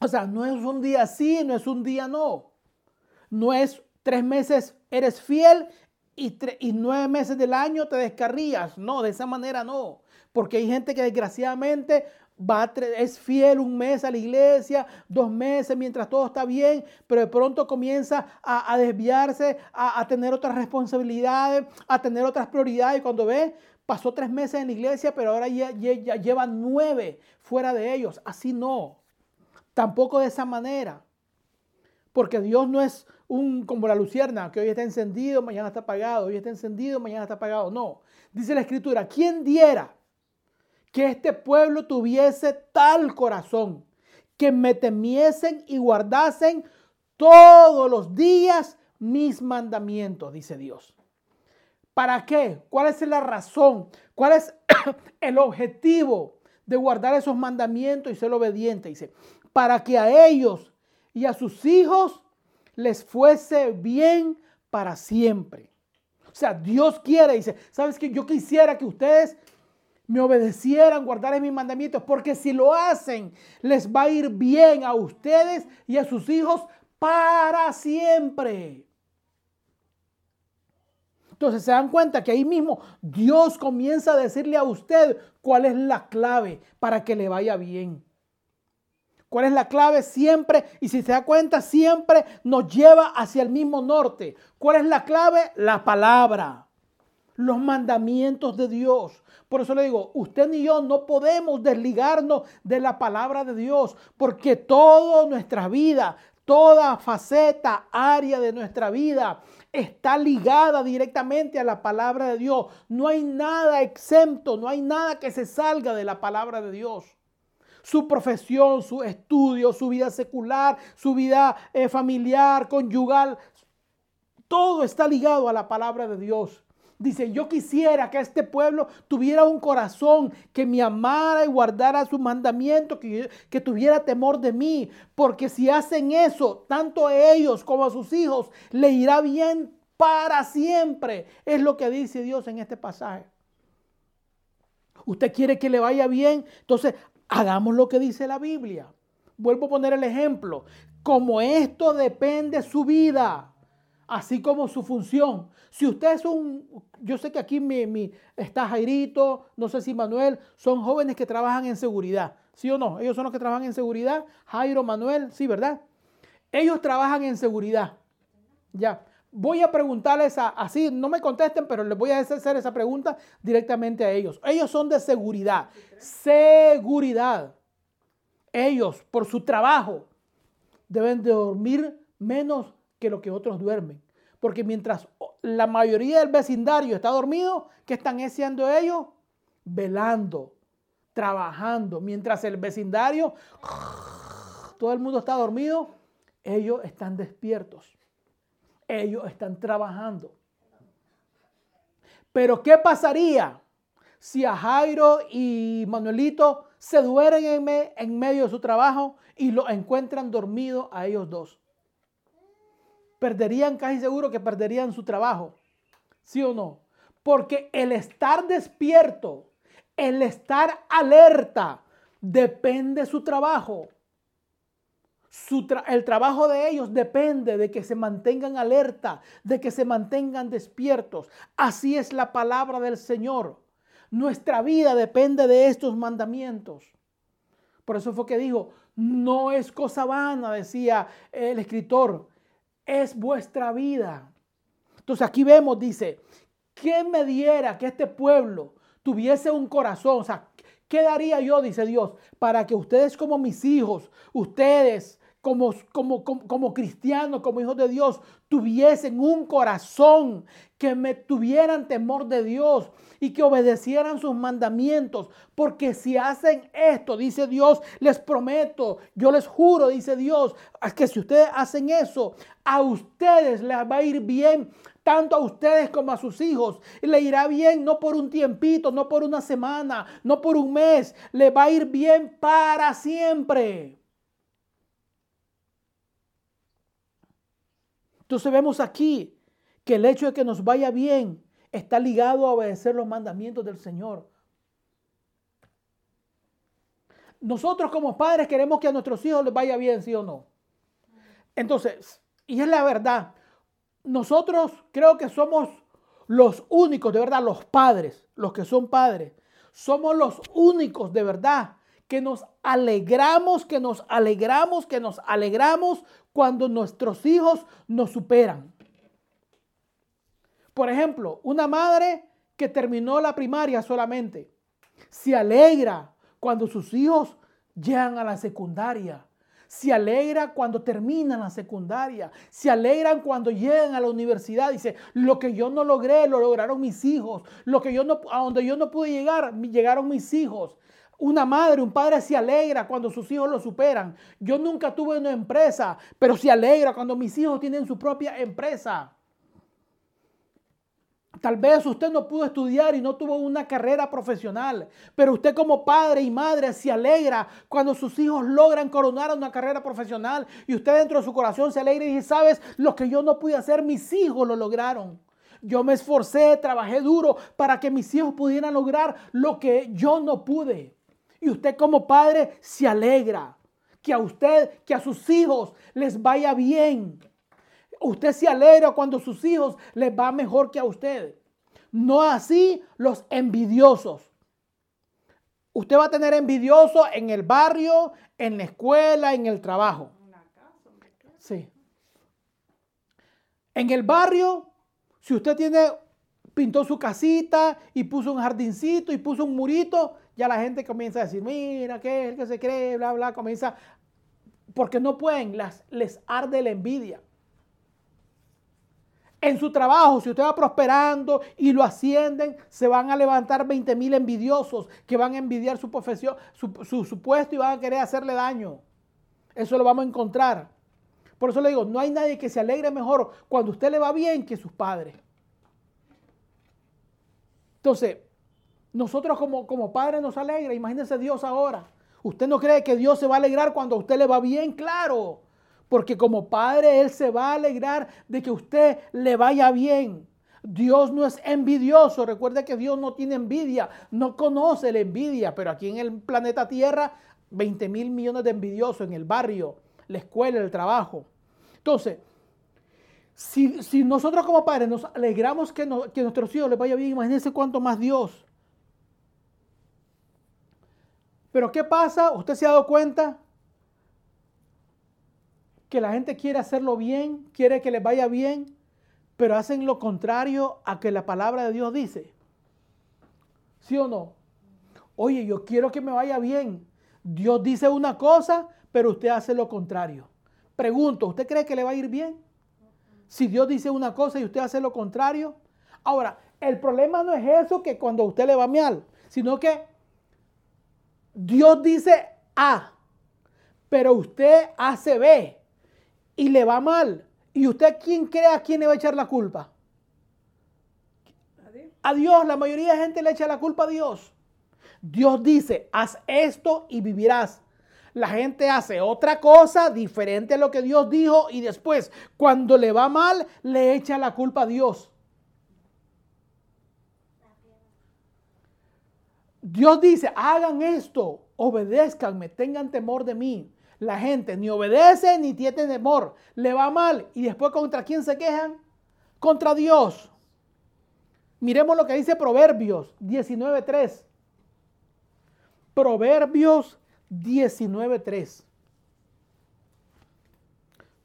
O sea, no es un día sí, no es un día no. No es tres meses eres fiel y, y nueve meses del año te descarrías. No, de esa manera no. Porque hay gente que desgraciadamente va es fiel un mes a la iglesia, dos meses mientras todo está bien, pero de pronto comienza a, desviarse, a, tener otras responsabilidades, a tener otras prioridades. Y cuando ve, pasó tres meses en la iglesia, pero ahora ya, ya lleva nueve fuera de ellos. Así no. Tampoco de esa manera. Porque Dios no es un como la lucierna, que hoy está encendido, mañana está apagado, hoy está encendido, mañana está apagado. No. Dice la escritura, ¿quién diera que este pueblo tuviese tal corazón, que me temiesen y guardasen todos los días mis mandamientos, dice Dios. ¿Para qué? ¿Cuál es la razón? ¿Cuál es el objetivo de guardar esos mandamientos y ser obediente? Dice, para que a ellos y a sus hijos les fuese bien para siempre. O sea, Dios quiere, dice, ¿sabes que Yo quisiera que ustedes me obedecieran, guardaran mis mandamientos, porque si lo hacen, les va a ir bien a ustedes y a sus hijos para siempre. Entonces se dan cuenta que ahí mismo Dios comienza a decirle a usted cuál es la clave para que le vaya bien. ¿Cuál es la clave? Siempre, y si se da cuenta, siempre nos lleva hacia el mismo norte. ¿Cuál es la clave? La palabra, los mandamientos de Dios. Por eso le digo, usted ni yo no podemos desligarnos de la palabra de Dios, porque toda nuestra vida, toda faceta, área de nuestra vida está ligada directamente a la palabra de Dios. No hay nada exento, no hay nada que se salga de la palabra de Dios su profesión, su estudio, su vida secular, su vida eh, familiar, conyugal. Todo está ligado a la palabra de Dios. Dice, yo quisiera que este pueblo tuviera un corazón que me amara y guardara sus mandamientos, que, que tuviera temor de mí, porque si hacen eso, tanto a ellos como a sus hijos, le irá bien para siempre. Es lo que dice Dios en este pasaje. Usted quiere que le vaya bien, entonces Hagamos lo que dice la Biblia. Vuelvo a poner el ejemplo. Como esto depende su vida, así como su función. Si usted es un, yo sé que aquí mi, está Jairito, no sé si Manuel, son jóvenes que trabajan en seguridad. ¿Sí o no? Ellos son los que trabajan en seguridad. Jairo, Manuel, sí, ¿verdad? Ellos trabajan en seguridad. Ya. Voy a preguntarles así, no me contesten, pero les voy a hacer esa pregunta directamente a ellos. Ellos son de seguridad. Seguridad. Ellos, por su trabajo, deben de dormir menos que lo que otros duermen. Porque mientras la mayoría del vecindario está dormido, ¿qué están haciendo ellos? Velando, trabajando. Mientras el vecindario, todo el mundo está dormido, ellos están despiertos ellos están trabajando. Pero ¿qué pasaría si a Jairo y Manuelito se duermen en, medio de su trabajo y lo encuentran dormido a ellos dos? Perderían casi seguro que perderían su trabajo. ¿Sí o no? Porque el estar despierto, el estar alerta, depende de su trabajo. el trabajo de ellos depende de que se mantengan alerta, de que se mantengan despiertos. Así es la palabra del Señor. Nuestra vida depende de estos mandamientos. Por eso fue que dijo, no es cosa vana, decía el escritor, es vuestra vida. Entonces aquí vemos, dice, ¿qué me diera que este pueblo tuviese un corazón? O sea, ¿qué daría yo, dice Dios, para que ustedes como mis hijos, ustedes como, como, como, cristianos, como hijos de Dios, tuviesen un corazón, que me tuvieran temor de Dios y que obedecieran sus mandamientos. Porque si hacen esto, dice Dios, les prometo, yo les juro, dice Dios, que si ustedes hacen eso, a ustedes les va a ir bien tanto a ustedes como a sus hijos. Le irá bien no por un tiempito, no por una semana, no por un mes. Le va a ir bien para siempre. Entonces vemos aquí que el hecho de que nos vaya bien está ligado a obedecer los mandamientos del Señor. Nosotros como padres queremos que a nuestros hijos les vaya bien, sí o no. Entonces, y es la verdad, nosotros creo que somos los únicos, de verdad, los padres, los que son padres, somos los únicos de verdad que nos alegramos, que nos alegramos, que nos alegramos cuando nuestros hijos nos superan. Por ejemplo, una madre que terminó la primaria solamente se alegra cuando sus hijos llegan a la secundaria. Se alegra cuando terminan la secundaria. Se alegran cuando llegan a la universidad. Dice, lo que yo no logré, lo lograron mis hijos. Lo que yo no, a donde yo no pude llegar, llegaron mis hijos. Una madre, un padre se alegra cuando sus hijos lo superan. Yo nunca tuve una empresa, pero se alegra cuando mis hijos tienen su propia empresa. Tal vez usted no pudo estudiar y no tuvo una carrera profesional, pero usted como padre y madre se alegra cuando sus hijos logran coronar una carrera profesional y usted dentro de su corazón se alegra y dice, sabes, lo que yo no pude hacer, mis hijos lo lograron. Yo me esforcé, trabajé duro para que mis hijos pudieran lograr lo que yo no pude. Y usted como padre se alegra que a usted, que a sus hijos les vaya bien. Usted se alegra cuando sus hijos les va mejor que a usted. No así los envidiosos. Usted va a tener envidioso en el barrio, en la escuela, en el trabajo. Sí. En el barrio, si usted tiene, pintó su casita y puso un jardincito y puso un murito, ya la gente comienza a decir, mira, ¿qué es el que se cree? Bla, bla, comienza, porque no pueden, las, les arde la envidia. En su trabajo, si usted va prosperando y lo ascienden, se van a levantar 20 mil envidiosos que van a envidiar su profesión, su, su, puesto y van a querer hacerle daño. Eso lo vamos a encontrar. Por eso le digo, no hay nadie que se alegre mejor cuando usted le va bien que sus padres. Entonces, nosotros como, como padres nos alegra. Imagínense Dios ahora. ¿Usted no cree que Dios se va a alegrar cuando a usted le va bien? Claro. Porque como padre Él se va a alegrar de que usted le vaya bien. Dios no es envidioso. Recuerde que Dios no tiene envidia. No conoce la envidia. Pero aquí en el planeta Tierra, 20 mil millones de envidiosos en el barrio, la escuela, el trabajo. Entonces, si, nosotros como padres nos alegramos que, que a nuestros hijos les vaya bien, imagínense cuánto más Dios Pero ¿qué pasa? ¿Usted se ha dado cuenta? Que la gente quiere hacerlo bien, quiere que les vaya bien, pero hacen lo contrario a que la palabra de Dios dice. ¿Sí o no? Oye, yo quiero que me vaya bien. Dios dice una cosa, pero usted hace lo contrario. Pregunto, ¿usted cree que le va a ir bien? Si Dios dice una cosa y usted hace lo contrario. Ahora, el problema no es eso que cuando usted le va mal, sino que Dios dice A, pero usted hace B y le va mal. ¿Y usted quién cree a quién le va a echar la culpa? a Dios, la mayoría de gente le echa la culpa a Dios. Dios dice, haz esto y vivirás. La gente hace otra cosa diferente a lo que Dios dijo y después, cuando le va mal, le echa la culpa a Dios. Dios dice, hagan esto, obedézcanme, tengan temor de mí. La gente ni obedece ni tiene temor, le va mal y después contra quién se quejan? Contra Dios. Miremos lo que dice Proverbios 19.3. Proverbios 19.3.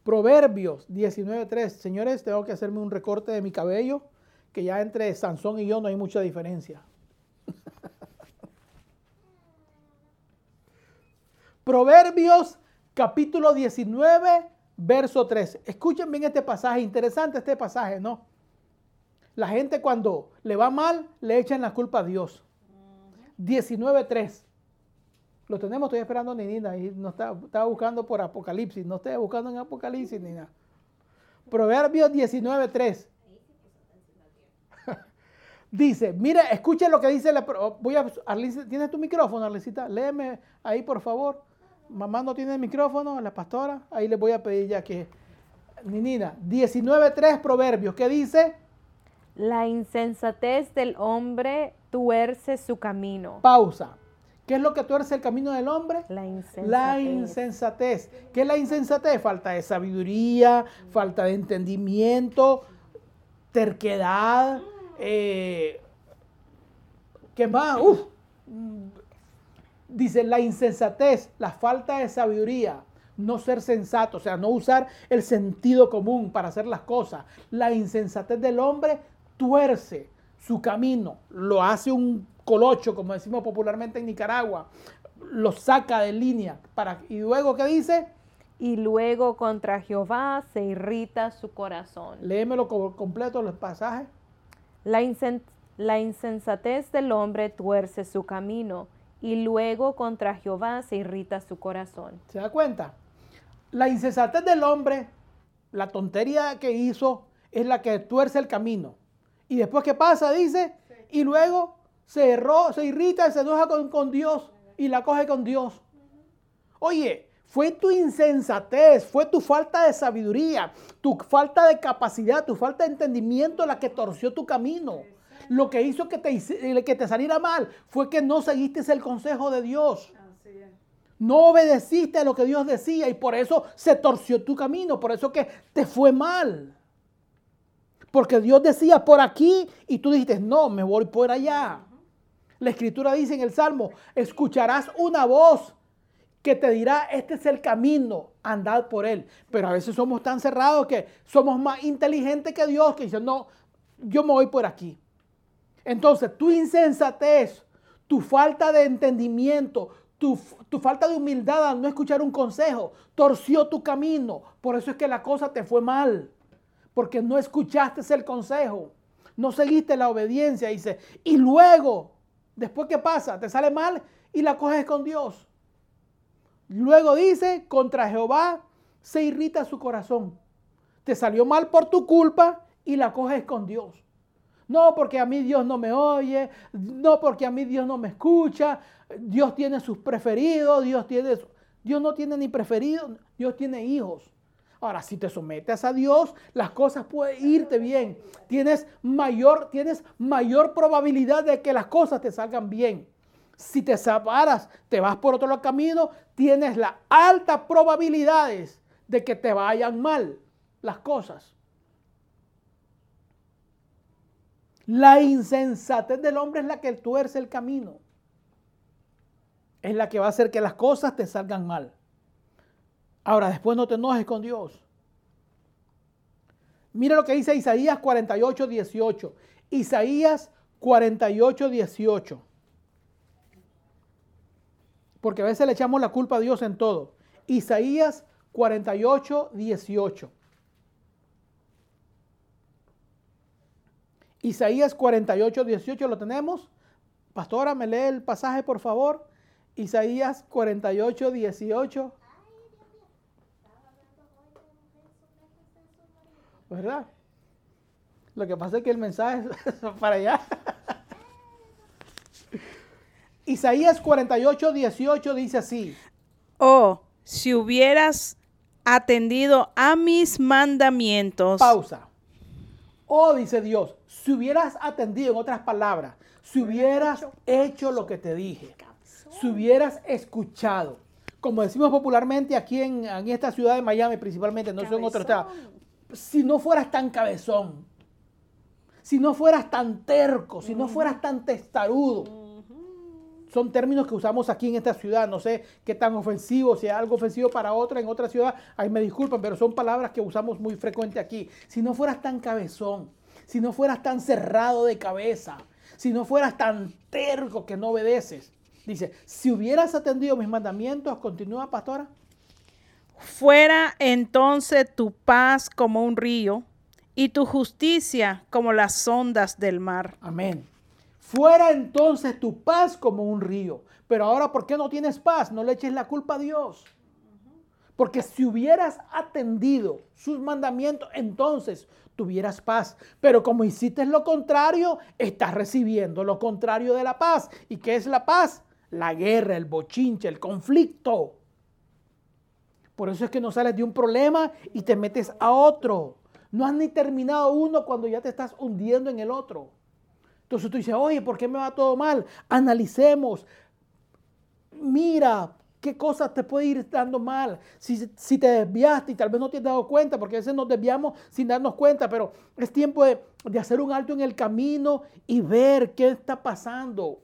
Proverbios 19.3. Señores, tengo que hacerme un recorte de mi cabello, que ya entre Sansón y yo no hay mucha diferencia. Proverbios capítulo 19, verso 3. Escuchen bien este pasaje, interesante este pasaje, ¿no? La gente cuando le va mal, le echan la culpa a Dios. 19.3. Lo tenemos, estoy esperando a Nina y no está, estaba buscando por Apocalipsis, no estoy buscando en Apocalipsis ni nada. Proverbios 19.3. dice, mira, escuchen lo que dice la... Voy a, ¿Tienes tu micrófono, Arlecita? Léeme ahí, por favor. Mamá no tiene el micrófono, la pastora. Ahí le voy a pedir ya que... Nina, 19.3 Proverbios. ¿Qué dice? La insensatez del hombre tuerce su camino. Pausa. ¿Qué es lo que tuerce el camino del hombre? La insensatez. La insensatez. ¿Qué es la insensatez? Falta de sabiduría, falta de entendimiento, terquedad. Eh, ¿Qué más? Uf. Dice la insensatez, la falta de sabiduría, no ser sensato, o sea, no usar el sentido común para hacer las cosas. La insensatez del hombre tuerce su camino, lo hace un colocho, como decimos popularmente en Nicaragua, lo saca de línea. Para, y luego, ¿qué dice? Y luego contra Jehová se irrita su corazón. Léemelo completo los pasajes. La, la insensatez del hombre tuerce su camino y luego contra Jehová se irrita su corazón. ¿Se da cuenta? La insensatez del hombre, la tontería que hizo, es la que tuerce el camino. Y después, ¿qué pasa? Dice, y luego se, erró, se irrita y se enoja con, con Dios y la coge con Dios. Oye, fue tu insensatez, fue tu falta de sabiduría, tu falta de capacidad, tu falta de entendimiento la que torció tu camino. Lo que hizo que te, que te saliera mal fue que no seguiste el consejo de Dios. No obedeciste a lo que Dios decía y por eso se torció tu camino, por eso que te fue mal. Porque Dios decía por aquí y tú dijiste, no, me voy por allá. La escritura dice en el Salmo, escucharás una voz que te dirá, este es el camino, andad por él. Pero a veces somos tan cerrados que somos más inteligentes que Dios, que dicen, no, yo me voy por aquí. Entonces, tu insensatez, tu falta de entendimiento, tu, tu, falta de humildad al no escuchar un consejo, torció tu camino. Por eso es que la cosa te fue mal. Porque no escuchaste el consejo. No seguiste la obediencia. Dice, y luego Después, ¿qué pasa? Te sale mal y la coges con Dios. Luego dice, contra Jehová se irrita su corazón. Te salió mal por tu culpa y la coges con Dios. No porque a mí Dios no me oye, no porque a mí Dios no me escucha, Dios tiene sus preferidos, Dios tiene Dios no tiene ni preferidos, Dios tiene hijos. Ahora, si te sometes a Dios, las cosas pueden irte bien. Tienes mayor, tienes mayor probabilidad de que las cosas te salgan bien. Si te separas, te vas por otro camino, tienes las altas probabilidades de que te vayan mal las cosas. La insensatez del hombre es la que tuerce el camino. Es la que va a hacer que las cosas te salgan mal. Ahora, después no te enojes con Dios. Mira lo que dice Isaías 48, 18. Isaías 48, 18. Porque a veces le echamos la culpa a Dios en todo. Isaías 48, 18. Isaías 48, 18 lo tenemos. Pastora, me lee el pasaje, por favor. Isaías 48, 18. ¿Verdad? Lo que pasa es que el mensaje es para allá. Isaías 48, 18 dice así. Oh, si hubieras atendido a mis mandamientos. Pausa. Oh, dice Dios, si hubieras atendido, en otras palabras, si hubieras hecho lo que te dije, si hubieras escuchado, como decimos popularmente aquí en, esta ciudad de Miami principalmente, no son otro estado, si no fueras tan cabezón, si no fueras tan terco, si no fueras tan testarudo, son términos que usamos aquí en esta ciudad. No sé qué tan ofensivo, si es algo ofensivo para otra en otra ciudad, ahí me disculpan, pero son palabras que usamos muy frecuente aquí. Si no fueras tan cabezón, si no fueras tan cerrado de cabeza, si no fueras tan terco que no obedeces. Dice, si hubieras atendido mis mandamientos, continúa pastora. Fuera entonces tu paz como un río y tu justicia como las ondas del mar. Amén. Fuera entonces tu paz como un río. Pero ahora, ¿por qué no tienes paz? No le eches la culpa a Dios. Porque si hubieras atendido sus mandamientos, entonces tuvieras paz. Pero como hiciste lo contrario, estás recibiendo lo contrario de la paz. ¿Y qué es la paz? La guerra, el bochinche, el conflicto. Por eso es que no sales de un problema y te metes a otro. No has ni terminado uno cuando ya te estás hundiendo en el otro. Entonces tú dices, oye, ¿por qué me va todo mal? Analicemos. Mira, qué cosas te puede ir dando mal. Si, te desviaste y tal vez no te has dado cuenta, porque a veces nos desviamos sin darnos cuenta, pero es tiempo de, de hacer un alto en el camino y ver qué está pasando.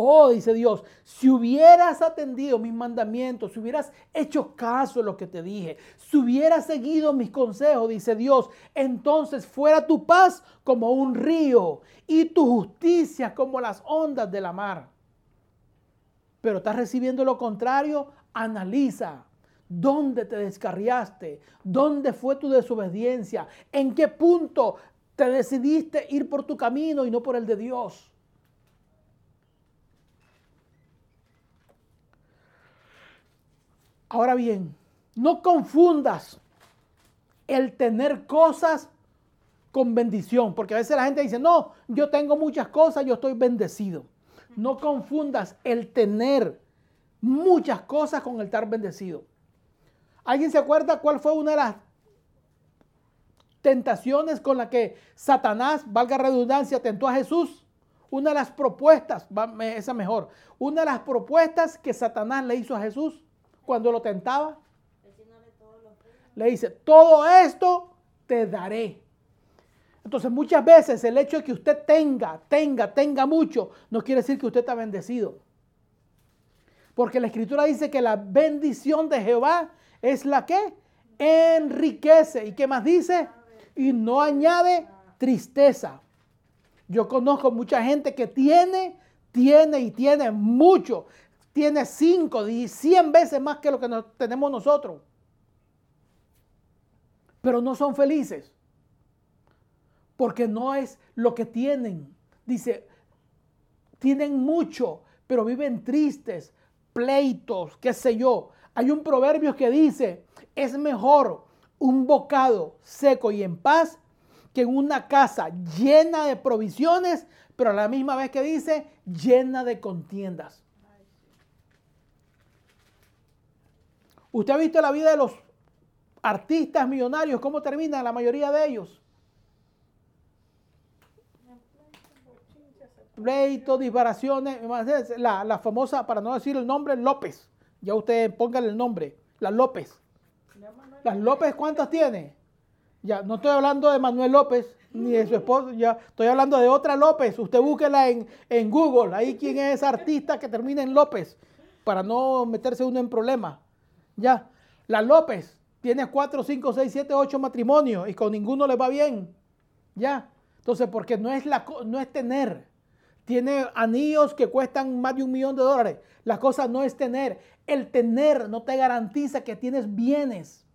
Oh, dice Dios, si hubieras atendido mis mandamientos, si hubieras hecho caso de lo que te dije, si hubieras seguido mis consejos, dice Dios, entonces fuera tu paz como un río y tu justicia como las ondas de la mar. Pero estás recibiendo lo contrario, analiza. ¿Dónde te descarriaste? ¿Dónde fue tu desobediencia? ¿En qué punto te decidiste ir por tu camino y no por el de Dios? Ahora bien, no confundas el tener cosas con bendición, porque a veces la gente dice, no, yo tengo muchas cosas, yo estoy bendecido. No confundas el tener muchas cosas con el estar bendecido. ¿Alguien se acuerda cuál fue una de las tentaciones con la que Satanás, valga redundancia, tentó a Jesús? Una de las propuestas, esa mejor, una de las propuestas que Satanás le hizo a Jesús cuando lo tentaba? Le dice, todo esto te daré. Entonces muchas veces el hecho de que usted tenga, tenga, tenga mucho, no quiere decir que usted está bendecido. Porque la escritura dice que la bendición de Jehová es la que enriquece. ¿Y qué más dice? Y no añade tristeza. Yo conozco mucha gente que tiene, tiene y tiene mucho tiene cinco, cien veces más que lo que tenemos nosotros. Pero no son felices. Porque no es lo que tienen. Dice, tienen mucho, pero viven tristes, pleitos, qué sé yo. Hay un proverbio que dice, es mejor un bocado seco y en paz que en una casa llena de provisiones, pero a la misma vez que dice, llena de contiendas. Usted ha visto la vida de los artistas millonarios, cómo terminan la mayoría de ellos. Pleitos, disparaciones, la, la, famosa, para no decir el nombre, López. Ya usted póngale el nombre, la López. ¿Las López cuántas tiene? Ya, no estoy hablando de Manuel López ni de su esposo, ya estoy hablando de otra López. Usted búsquela en, en Google, ahí quién es esa artista que termina en López, para no meterse uno en problemas. Ya. La López tiene 4, 5, 6, 7, 8 matrimonios y con ninguno le va bien. Ya. Entonces, porque no es, la, no es tener. Tiene anillos que cuestan más de un millón de dólares. La cosa no es tener. El tener no te garantiza que tienes bienes.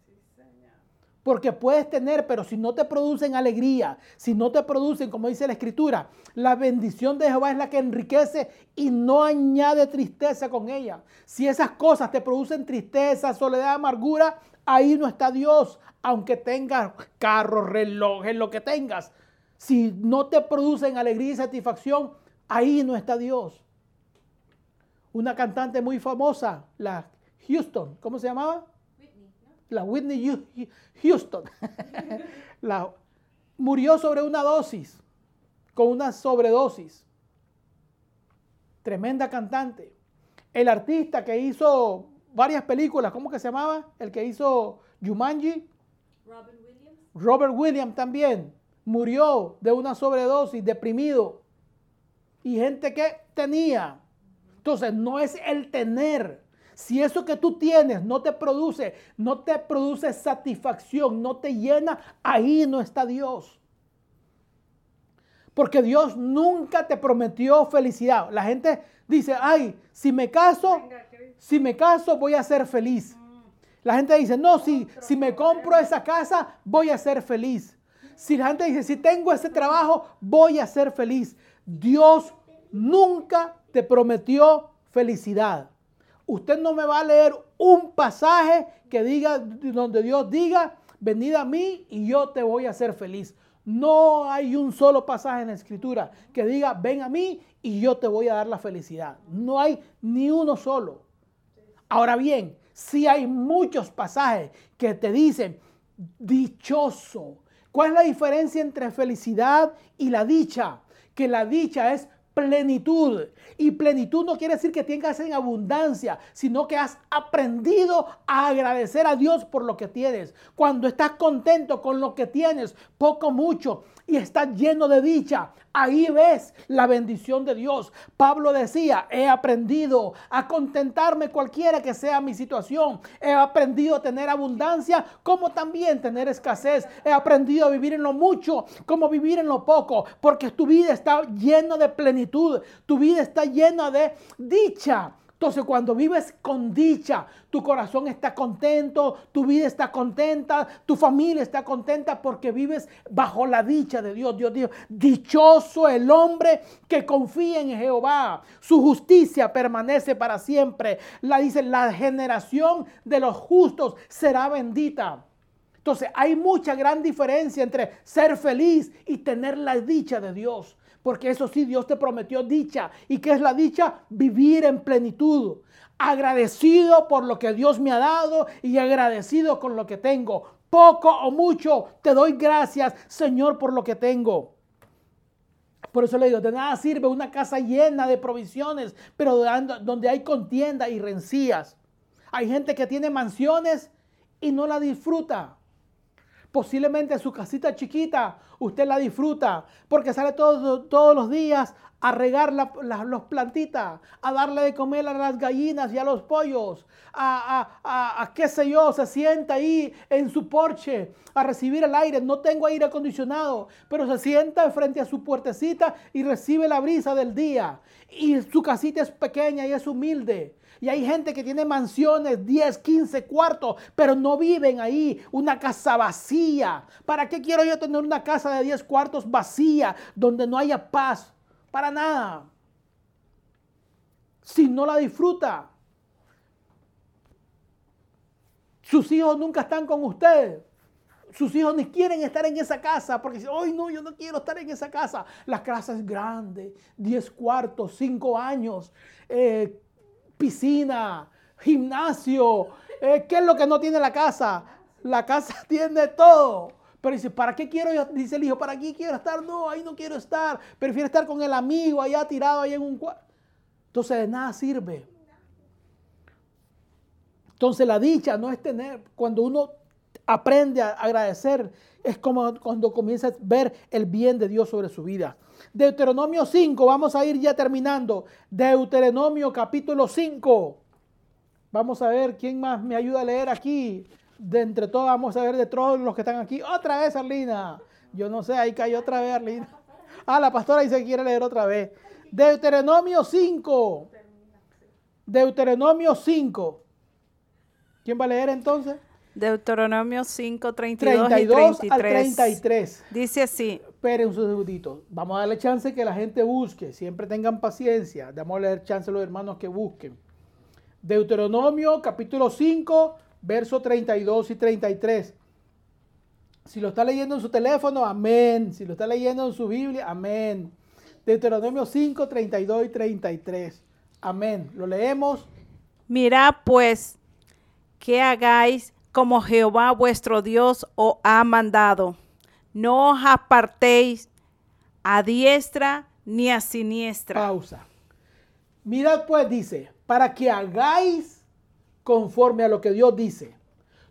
Porque puedes tener, pero si no te producen alegría, si no te producen, como dice la escritura, la bendición de Jehová es la que enriquece y no añade tristeza con ella. Si esas cosas te producen tristeza, soledad, amargura, ahí no está Dios, aunque tengas carros, relojes, lo que tengas. Si no te producen alegría y satisfacción, ahí no está Dios. Una cantante muy famosa, la Houston, ¿cómo se llamaba? La Whitney Houston, la, murió sobre una dosis, con una sobredosis. Tremenda cantante. El artista que hizo varias películas, ¿cómo que se llamaba? El que hizo Jumanji. Robert Williams. Robert Williams también murió de una sobredosis, deprimido. Y gente que tenía. Entonces, no es el tener, si eso que tú tienes no te produce, no te produce satisfacción, no te llena, ahí no está Dios. Porque Dios nunca te prometió felicidad. La gente dice, ay, si me caso, si me caso voy a ser feliz. La gente dice, no, si, si me compro esa casa, voy a ser feliz. Si la gente dice, si tengo ese trabajo, voy a ser feliz. Dios nunca te prometió felicidad. Usted no me va a leer un pasaje que diga, donde Dios diga, venid a mí y yo te voy a hacer feliz. No hay un solo pasaje en la escritura que diga, ven a mí y yo te voy a dar la felicidad. No hay ni uno solo. Ahora bien, si hay muchos pasajes que te dicen, dichoso. ¿Cuál es la diferencia entre felicidad y la dicha? Que la dicha es plenitud. Y plenitud no quiere decir que tengas en abundancia, sino que has aprendido a agradecer a Dios por lo que tienes. Cuando estás contento con lo que tienes, poco, mucho, y estás lleno de dicha, ahí ves la bendición de Dios. Pablo decía, he aprendido a contentarme cualquiera que sea mi situación. He aprendido a tener abundancia como también tener escasez. He aprendido a vivir en lo mucho como vivir en lo poco, porque tu vida está llena de plenitud, tu vida está llena de dicha. Entonces cuando vives con dicha, tu corazón está contento, tu vida está contenta, tu familia está contenta porque vives bajo la dicha de Dios. Dios dijo, dichoso el hombre que confía en Jehová. Su justicia permanece para siempre. La dice, la generación de los justos será bendita. Entonces hay mucha gran diferencia entre ser feliz y tener la dicha de Dios. Porque eso sí, Dios te prometió dicha. ¿Y qué es la dicha? Vivir en plenitud. Agradecido por lo que Dios me ha dado y agradecido con lo que tengo. Poco o mucho, te doy gracias, Señor, por lo que tengo. Por eso le digo, de nada sirve una casa llena de provisiones, pero donde hay contienda y rencías. Hay gente que tiene mansiones y no la disfruta. Posiblemente su casita chiquita usted la disfruta porque sale todos, todos los días a regar las plantitas, a darle de comer a las gallinas y a los pollos, a, a, a, qué sé yo, se sienta ahí en su porche a recibir el aire. No tengo aire acondicionado, pero se sienta frente a su puertecita y recibe la brisa del día. Y su casita es pequeña y es humilde. Y hay gente que tiene mansiones, 10, 15 cuartos, pero no viven ahí. Una casa vacía. ¿Para qué quiero yo tener una casa de 10 cuartos vacía donde no haya paz? Para nada. Si no la disfruta. Sus hijos nunca están con usted. Sus hijos ni quieren estar en esa casa porque dicen, hoy no, yo no quiero estar en esa casa. La casa es grande, 10 cuartos, 5 años. Eh, piscina, gimnasio. Eh, ¿Qué es lo que no tiene la casa? La casa tiene todo. Pero dice, ¿para qué quiero? Dice el hijo, ¿para qué quiero estar? No, ahí no quiero estar. Prefiero estar con el amigo allá tirado ahí en un cuarto. Entonces de nada sirve. Entonces la dicha no es tener, cuando uno aprende a agradecer, es como cuando comienza a ver el bien de Dios sobre su vida. Deuteronomio 5, vamos a ir ya terminando. Deuteronomio capítulo 5. Vamos a ver quién más me ayuda a leer aquí. De entre todos, vamos a ver de todos los que están aquí. Otra vez, Arlina. Yo no sé, ahí cayó otra vez, Arlina. Ah, la pastora dice que quiere leer otra vez. Deuteronomio 5. Deuteronomio 5. ¿Quién va a leer entonces? Deuteronomio 5, 32, 32 y al 33. 33. Dice así, Esperen un segundito. Vamos a darle chance que la gente busque. Siempre tengan paciencia. Damos a leer chance a los hermanos que busquen. Deuteronomio capítulo 5, verso 32 y 33. Si lo está leyendo en su teléfono, amén. Si lo está leyendo en su Biblia, amén. Deuteronomio 5, 32 y 33. Amén. Lo leemos. mirad pues que hagáis como Jehová vuestro Dios os ha mandado. No os apartéis a diestra ni a siniestra. Pausa. Mirad pues, dice, para que hagáis conforme a lo que Dios dice.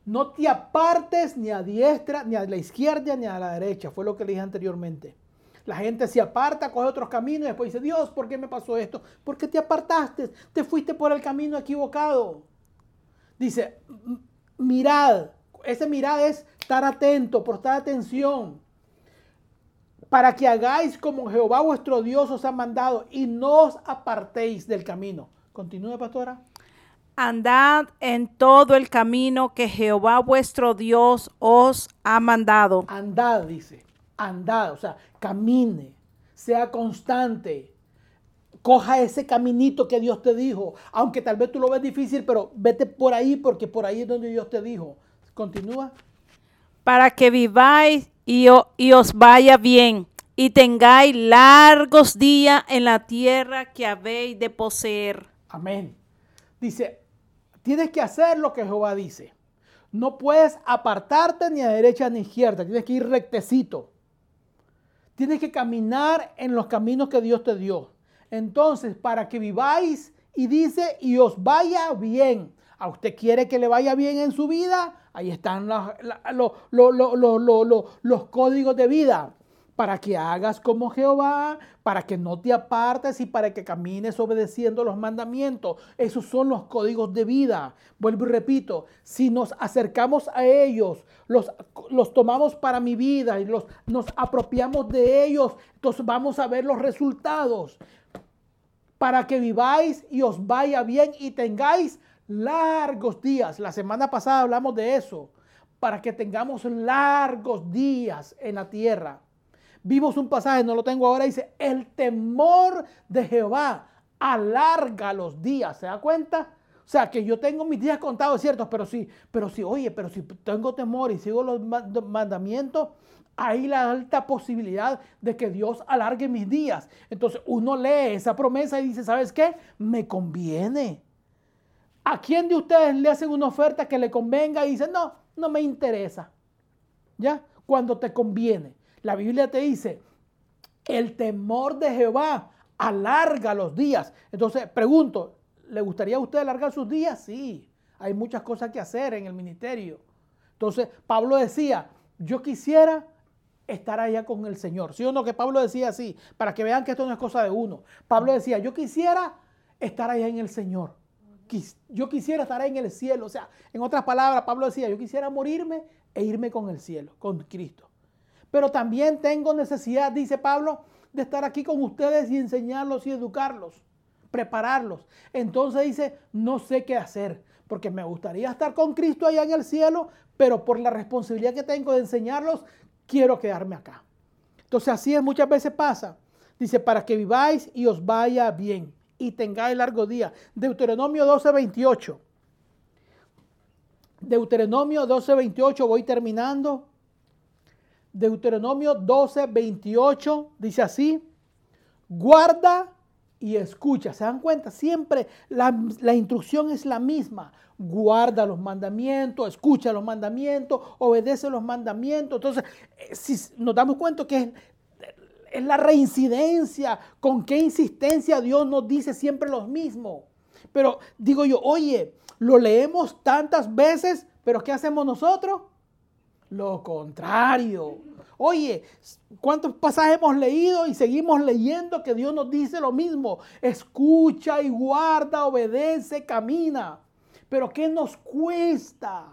No te apartes ni a diestra, ni a la izquierda, ni a la derecha. Fue lo que le dije anteriormente. La gente se aparta, coge otros caminos y después dice, Dios, ¿por qué me pasó esto? ¿Por qué te apartaste? Te fuiste por el camino equivocado. Dice, "M- mirad. Ese mirad es estar atento, prestar atención. Para que hagáis como Jehová vuestro Dios os ha mandado y no os apartéis del camino. Continúe, pastora. Andad en todo el camino que Jehová vuestro Dios os ha mandado. Andad, dice. Andad, o sea, camine. Sea constante. Coja ese caminito que Dios te dijo. Aunque tal vez tú lo ves difícil, pero vete por ahí porque por ahí es donde Dios te dijo. Continúa. Para que viváis y, os vaya bien, y tengáis largos días en la tierra que habéis de poseer. Amén. Dice, tienes que hacer lo que Jehová dice. No puedes apartarte ni a derecha ni a izquierda. Tienes que ir rectecito. Tienes que caminar en los caminos que Dios te dio. Entonces, para que viváis, y dice, y os vaya bien. ¿A usted quiere que le vaya bien en su vida? Ahí están las- la- lo- lo- lo- lo- lo- lo- los códigos de vida. Para que hagas como Jehová, para que no te apartes y para que camines obedeciendo los mandamientos. Esos son los códigos de vida. Vuelvo y repito, si nos acercamos a ellos, los, los tomamos para mi vida y los, nos apropiamos de ellos, entonces vamos a ver los resultados para que viváis y os vaya bien y tengáis largos días. La semana pasada hablamos de eso, para que tengamos largos días en la tierra. Vimos un pasaje, no lo tengo ahora, dice, el temor de Jehová alarga los días, ¿se da cuenta? O sea, que yo tengo mis días contados, ¿cierto? Pero sí, pero sí, oye, pero si tengo temor y sigo los mand- mandamientos, hay la alta posibilidad de que Dios alargue mis días. Entonces uno lee esa promesa y dice, ¿sabes qué? Me conviene. ¿A quién de ustedes le hacen una oferta que le convenga y dice, no, no me interesa? ¿Ya? Cuando te conviene. La Biblia te dice, el temor de Jehová alarga los días. Entonces, pregunto, ¿le gustaría a usted alargar sus días? Sí, hay muchas cosas que hacer en el ministerio. Entonces, Pablo decía, yo quisiera estar allá con el Señor. ¿Sí o no? Que Pablo decía así, para que vean que esto no es cosa de uno. Pablo decía, yo quisiera estar allá en el Señor. Yo quisiera estar en el cielo. O sea, en otras palabras, Pablo decía, yo quisiera morirme e irme con el cielo, con Cristo. Pero también tengo necesidad, dice Pablo, de estar aquí con ustedes y enseñarlos y educarlos, prepararlos. Entonces dice, no sé qué hacer, porque me gustaría estar con Cristo allá en el cielo, pero por la responsabilidad que tengo de enseñarlos, quiero quedarme acá. Entonces así es, muchas veces pasa. Dice, para que viváis y os vaya bien y tengáis largo día. Deuteronomio 12, 28. Deuteronomio 12, 28, voy terminando. Deuteronomio 12, 28 dice así, guarda y escucha. ¿Se dan cuenta? Siempre la, la instrucción es la misma. Guarda los mandamientos, escucha los mandamientos, obedece los mandamientos. Entonces, eh, si nos damos cuenta que es, es la reincidencia, con qué insistencia Dios nos dice siempre lo mismo. Pero digo yo, oye, lo leemos tantas veces, pero ¿qué hacemos nosotros? Lo contrario. Oye, ¿cuántos pasajes hemos leído y seguimos leyendo que Dios nos dice lo mismo? Escucha y guarda, obedece, camina. Pero ¿qué nos cuesta?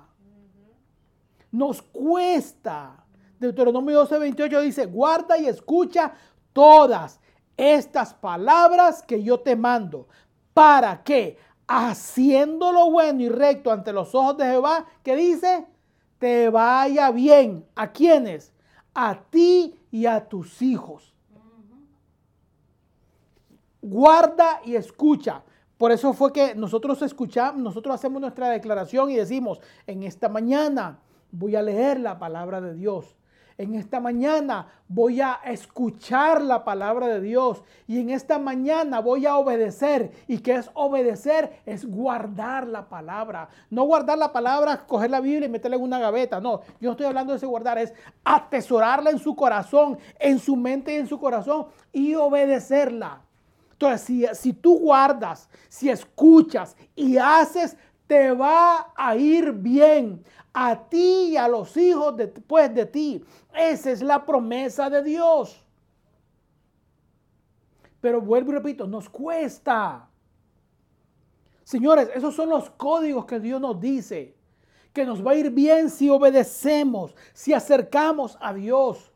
Nos cuesta. Deuteronomio 12, 28 dice, guarda y escucha todas estas palabras que yo te mando. ¿Para que Haciendo lo bueno y recto ante los ojos de Jehová, que dice, te vaya bien. ¿A quiénes? A ti y a tus hijos. Guarda y escucha. Por eso fue que nosotros escuchamos, nosotros hacemos nuestra declaración y decimos, en esta mañana voy a leer la palabra de Dios. En esta mañana voy a escuchar la palabra de Dios y en esta mañana voy a obedecer. ¿Y qué es obedecer? Es guardar la palabra. No guardar la palabra, coger la Biblia y meterla en una gaveta. No, yo no estoy hablando de ese guardar, es atesorarla en su corazón, en su mente y en su corazón y obedecerla. Entonces, si, si tú guardas, si escuchas y haces, te va a ir bien a ti y a los hijos después de ti. Esa es la promesa de Dios. Pero vuelvo y repito, nos cuesta. Señores, esos son los códigos que Dios nos dice. Que nos va a ir bien si obedecemos, si acercamos a Dios.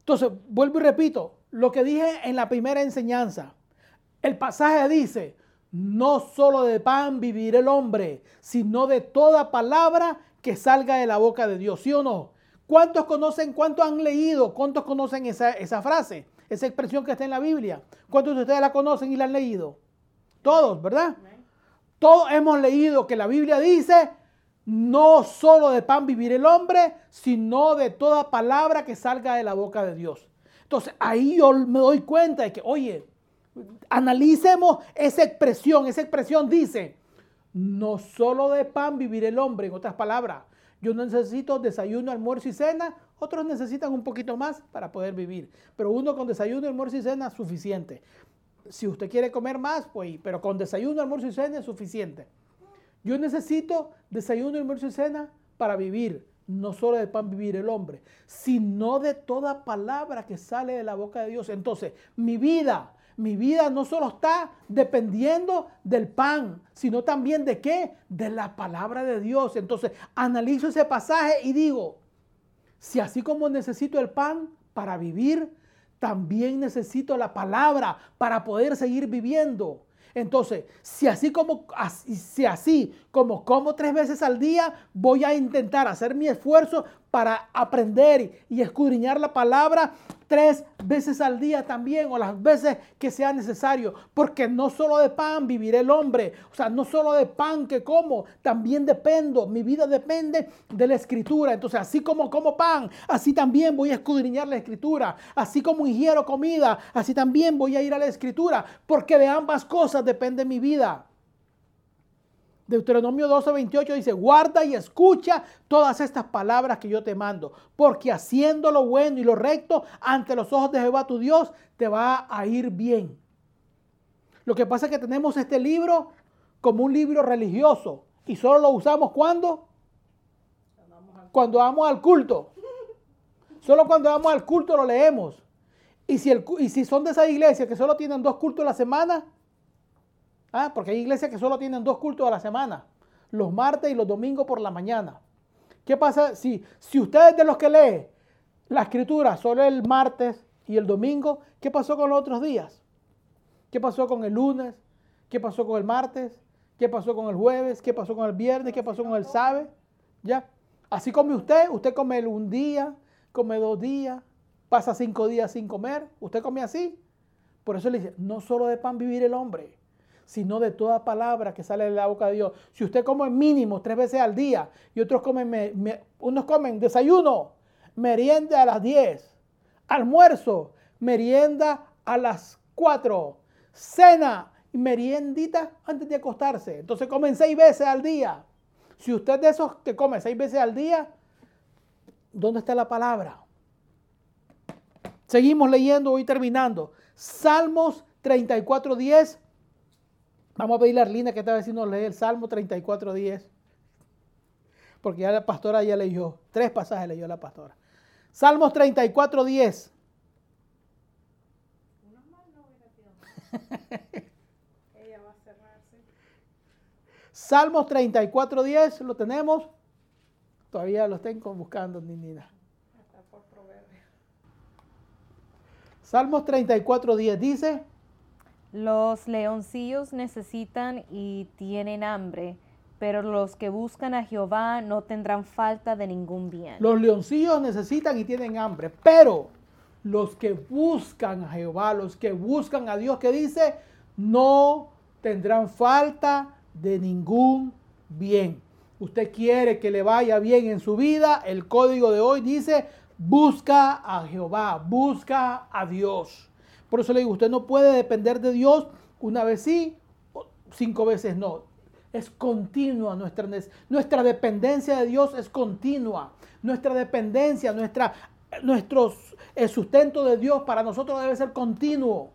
Entonces, vuelvo y repito, lo que dije en la primera enseñanza. El pasaje dice, no solo de pan vivir el hombre, sino de toda palabra que salga de la boca de Dios, ¿sí o no? ¿Cuántos conocen, cuántos han leído, cuántos conocen esa, esa frase, esa expresión que está en la Biblia? ¿Cuántos de ustedes la conocen y la han leído? Todos, ¿verdad? Todos hemos leído que la Biblia dice, no solo de pan vivir el hombre, sino de toda palabra que salga de la boca de Dios. Entonces ahí yo me doy cuenta de que, oye, analicemos esa expresión. Esa expresión dice, no solo de pan vivir el hombre, en otras palabras. Yo no necesito desayuno, almuerzo y cena. Otros necesitan un poquito más para poder vivir. Pero uno con desayuno, almuerzo y cena suficiente. Si usted quiere comer más, pues, pero con desayuno, almuerzo y cena es suficiente. Yo necesito desayuno, almuerzo y cena para vivir. No solo de pan vivir el hombre, sino de toda palabra que sale de la boca de Dios. Entonces, mi vida, mi vida no solo está dependiendo del pan, sino también de qué? De la palabra de Dios. Entonces, analizo ese pasaje y digo, si así como necesito el pan para vivir, también necesito la palabra para poder seguir viviendo. Entonces, si así como si así como como tres veces al día, voy a intentar hacer mi esfuerzo para aprender y escudriñar la palabra tres veces al día también o las veces que sea necesario, porque no solo de pan vivirá el hombre, o sea, no solo de pan que como, también dependo, mi vida depende de la escritura, entonces así como como pan, así también voy a escudriñar la escritura, así como ingiero comida, así también voy a ir a la escritura, porque de ambas cosas depende mi vida. Deuteronomio 12, 28 dice, guarda y escucha todas estas palabras que yo te mando, porque haciendo lo bueno y lo recto ante los ojos de Jehová tu Dios, te va a ir bien. Lo que pasa es que tenemos este libro como un libro religioso y solo lo usamos cuando? Cuando vamos al culto. Solo cuando vamos al culto lo leemos. Y si, el, y si son de esa iglesia que solo tienen dos cultos a la semana, Ah, porque hay iglesias que solo tienen dos cultos a la semana, los martes y los domingos por la mañana. ¿Qué pasa si, si usted es de los que lee la escritura solo el martes y el domingo? ¿Qué pasó con los otros días? ¿Qué pasó con el lunes? ¿Qué pasó con el martes? ¿Qué pasó con el jueves? ¿Qué pasó con el viernes? ¿Qué pasó con el sábado? ¿Ya? Así come usted, usted come un día, come dos días, pasa cinco días sin comer, usted come así. Por eso le dice, no solo de pan vivir el hombre, sino de toda palabra que sale de la boca de Dios. Si usted come mínimo tres veces al día y otros comen, unos comen desayuno, merienda a las 10, almuerzo, merienda a las 4, cena y meriendita antes de acostarse. Entonces comen seis veces al día. Si usted de esos que come seis veces al día, ¿dónde está la palabra? Seguimos leyendo y terminando. Salmos 34, 10 Vamos a pedirle a Arlina que esta vez si nos lee el Salmo 34, 10. Porque ya la pastora ya leyó. Tres pasajes leyó la pastora. Salmos 34, 10. Ella va a cerrarse. Salmos 34, 10. ¿Lo tenemos? Todavía lo tengo buscando, Nina. Salmos 34, 10 dice. Los leoncillos necesitan y tienen hambre, pero los que buscan a Jehová no tendrán falta de ningún bien. Los leoncillos necesitan y tienen hambre, pero los que buscan a Jehová, los que buscan a Dios, que dice, no tendrán falta de ningún bien. Usted quiere que le vaya bien en su vida, el código de hoy dice, busca a Jehová, busca a Dios. Por eso le digo, usted no puede depender de Dios una vez sí, cinco veces no. Es continua nuestra, nuestra dependencia de Dios es continua. Nuestra dependencia, nuestra, nuestro sustento de Dios para nosotros debe ser continuo.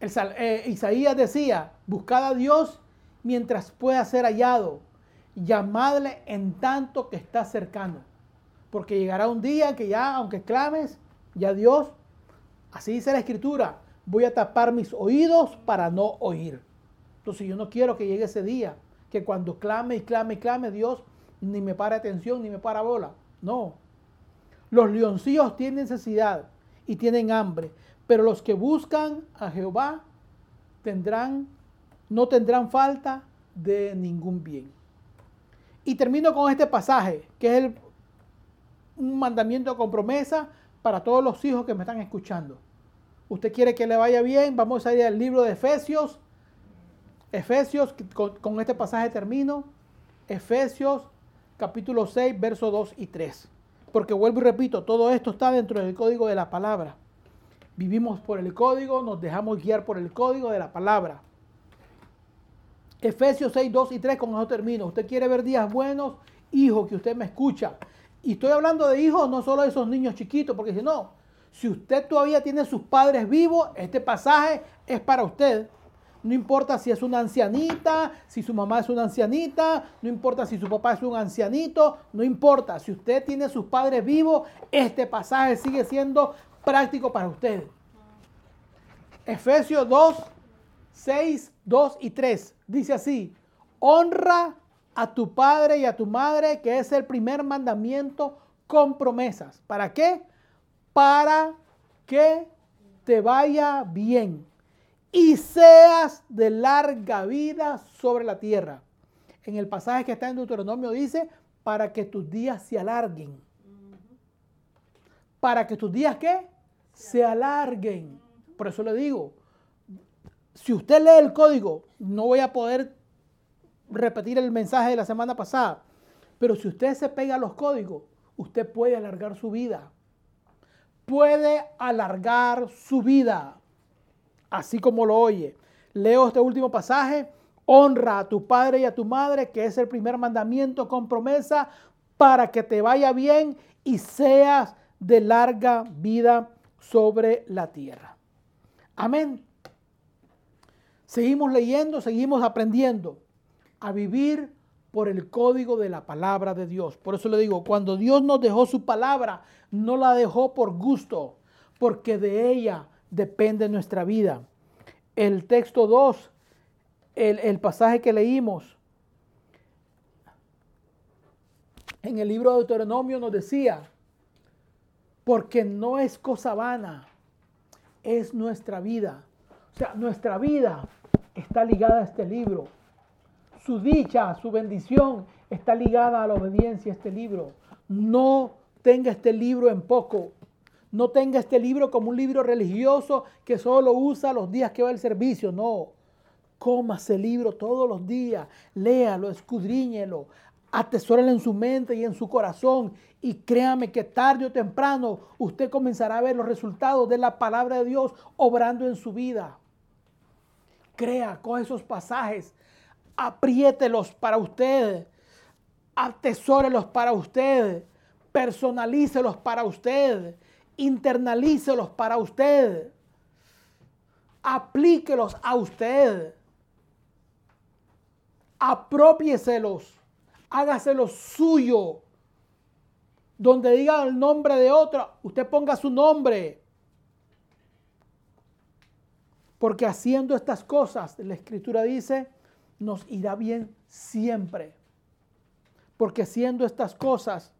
Eh, Isaías decía, buscad a Dios mientras pueda ser hallado, llamadle en tanto que está cercano. Porque llegará un día que ya, aunque clames, ya Dios, así dice la escritura, voy a tapar mis oídos para no oír. Entonces yo no quiero que llegue ese día, que cuando clame y clame y clame, Dios ni me para atención, ni me para bola. No. Los leoncillos tienen necesidad y tienen hambre, pero los que buscan a Jehová tendrán no tendrán falta de ningún bien. Y termino con este pasaje, que es un mandamiento con promesa para todos los hijos que me están escuchando. Usted quiere que le vaya bien, vamos a ir al libro de Efesios. Efesios, con, con este pasaje termino. Efesios capítulo 6, versos 2 y 3. Porque vuelvo y repito, todo esto está dentro del código de la palabra. Vivimos por el código, nos dejamos guiar por el código de la palabra. Efesios 6, 2 y 3, con eso termino. Usted quiere ver días buenos, hijo, que usted me escucha. Y estoy hablando de hijos, no solo de esos niños chiquitos, porque si no, si usted todavía tiene sus padres vivos, este pasaje es para usted. No importa si es una ancianita, si su mamá es una ancianita, no importa si su papá es un ancianito, no importa. Si usted tiene sus padres vivos, este pasaje sigue siendo práctico para usted. Efesios 2, 6, 2 y 3. Dice así, honra a tu padre y a tu madre, que es el primer mandamiento con promesas. ¿Para qué? Para que te vaya bien y seas de larga vida sobre la tierra. En el pasaje que está en Deuteronomio dice, para que tus días se alarguen. Para que tus días qué? Se alarguen. Por eso le digo, si usted lee el código, no voy a poder repetir el mensaje de la semana pasada, pero si usted se pega a los códigos, usted puede alargar su vida. Puede alargar su vida, así como lo oye. Leo este último pasaje. Honra a tu padre y a tu madre, que es el primer mandamiento con promesa, para que te vaya bien y seas de larga vida sobre la tierra. Amén. Seguimos leyendo, seguimos aprendiendo a vivir por el código de la palabra de Dios. Por eso le digo, cuando Dios nos dejó su palabra, no la dejó por gusto, porque de ella depende nuestra vida. El texto 2, el, el pasaje que leímos en el libro de Deuteronomio nos decía, porque no es cosa vana, es nuestra vida o sea, nuestra vida está ligada a este libro. Su dicha, su bendición está ligada a la obediencia a este libro. No tenga este libro en poco. No tenga este libro como un libro religioso que solo usa los días que va el servicio. No. Coma ese libro todos los días. Léalo, escudriñelo. Atesórelo en su mente y en su corazón. Y créame que tarde o temprano usted comenzará a ver los resultados de la palabra de Dios obrando en su vida. Crea, coge esos pasajes, apriételos para usted, atesórelos para usted, personalícelos para usted, internalícelos para usted, aplíquelos a usted, apropiéselos, hágaselos suyo. Donde diga el nombre de otro, usted ponga su nombre. Porque haciendo estas cosas, la escritura dice, nos irá bien siempre. Porque haciendo estas cosas,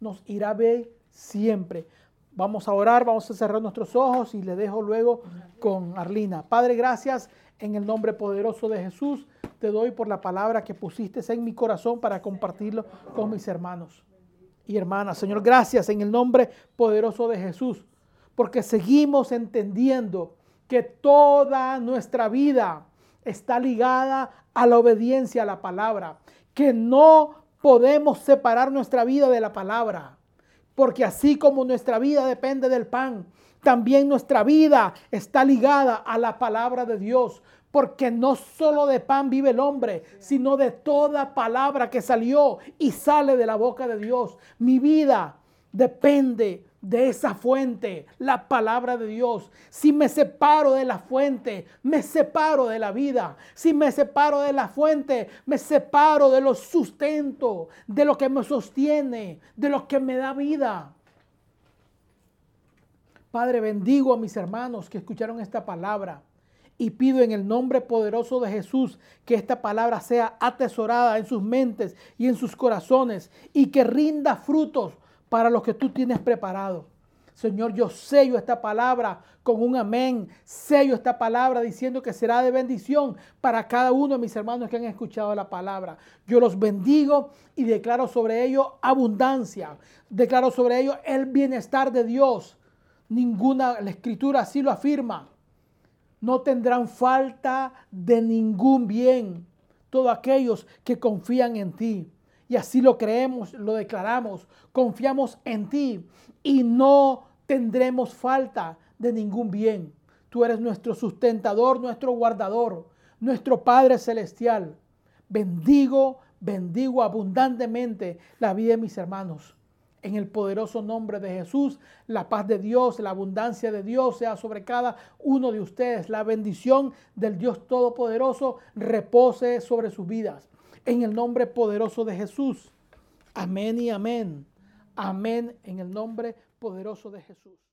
nos irá bien siempre. Vamos a orar, vamos a cerrar nuestros ojos y le dejo luego con Arlina. Padre, gracias En el nombre poderoso de Jesús, te doy por la palabra que pusiste en mi corazón para compartirlo con mis hermanos y hermanas. Señor, gracias en el nombre poderoso de Jesús, porque seguimos entendiendo que toda nuestra vida está ligada a la obediencia a la palabra, que no podemos separar nuestra vida de la palabra, porque así como nuestra vida depende del pan, también nuestra vida está ligada a la palabra de Dios, porque no solo de pan vive el hombre, sino de toda palabra que salió y sale de la boca de Dios. Mi vida depende de esa fuente, la palabra de Dios. Si me separo de la fuente, me separo de la vida. Si me separo de la fuente, me separo de los sustentos, de lo que me sostiene, de lo que me da vida. Padre, bendigo a mis hermanos que escucharon esta palabra y pido en el nombre poderoso de Jesús que esta palabra sea atesorada en sus mentes y en sus corazones y que rinda frutos para lo que tú tienes preparado. Señor, yo sello esta palabra con un amén. Sello esta palabra diciendo que será de bendición para cada uno de mis hermanos que han escuchado la palabra. Yo los bendigo y declaro sobre ellos abundancia. Declaro sobre ellos el bienestar de Dios. Ninguna, la escritura así lo afirma. No tendrán falta de ningún bien todos aquellos que confían en ti. Y así lo creemos, lo declaramos. Confiamos en ti y no tendremos falta de ningún bien. Tú eres nuestro sustentador, nuestro guardador, nuestro Padre Celestial. Bendigo, bendigo abundantemente la vida de mis hermanos. En el poderoso nombre de Jesús, la paz de Dios, la abundancia de Dios sea sobre cada uno de ustedes. La bendición del Dios Todopoderoso repose sobre sus vidas en el nombre poderoso de Jesús. Amén y amén. Amén en el nombre poderoso de Jesús.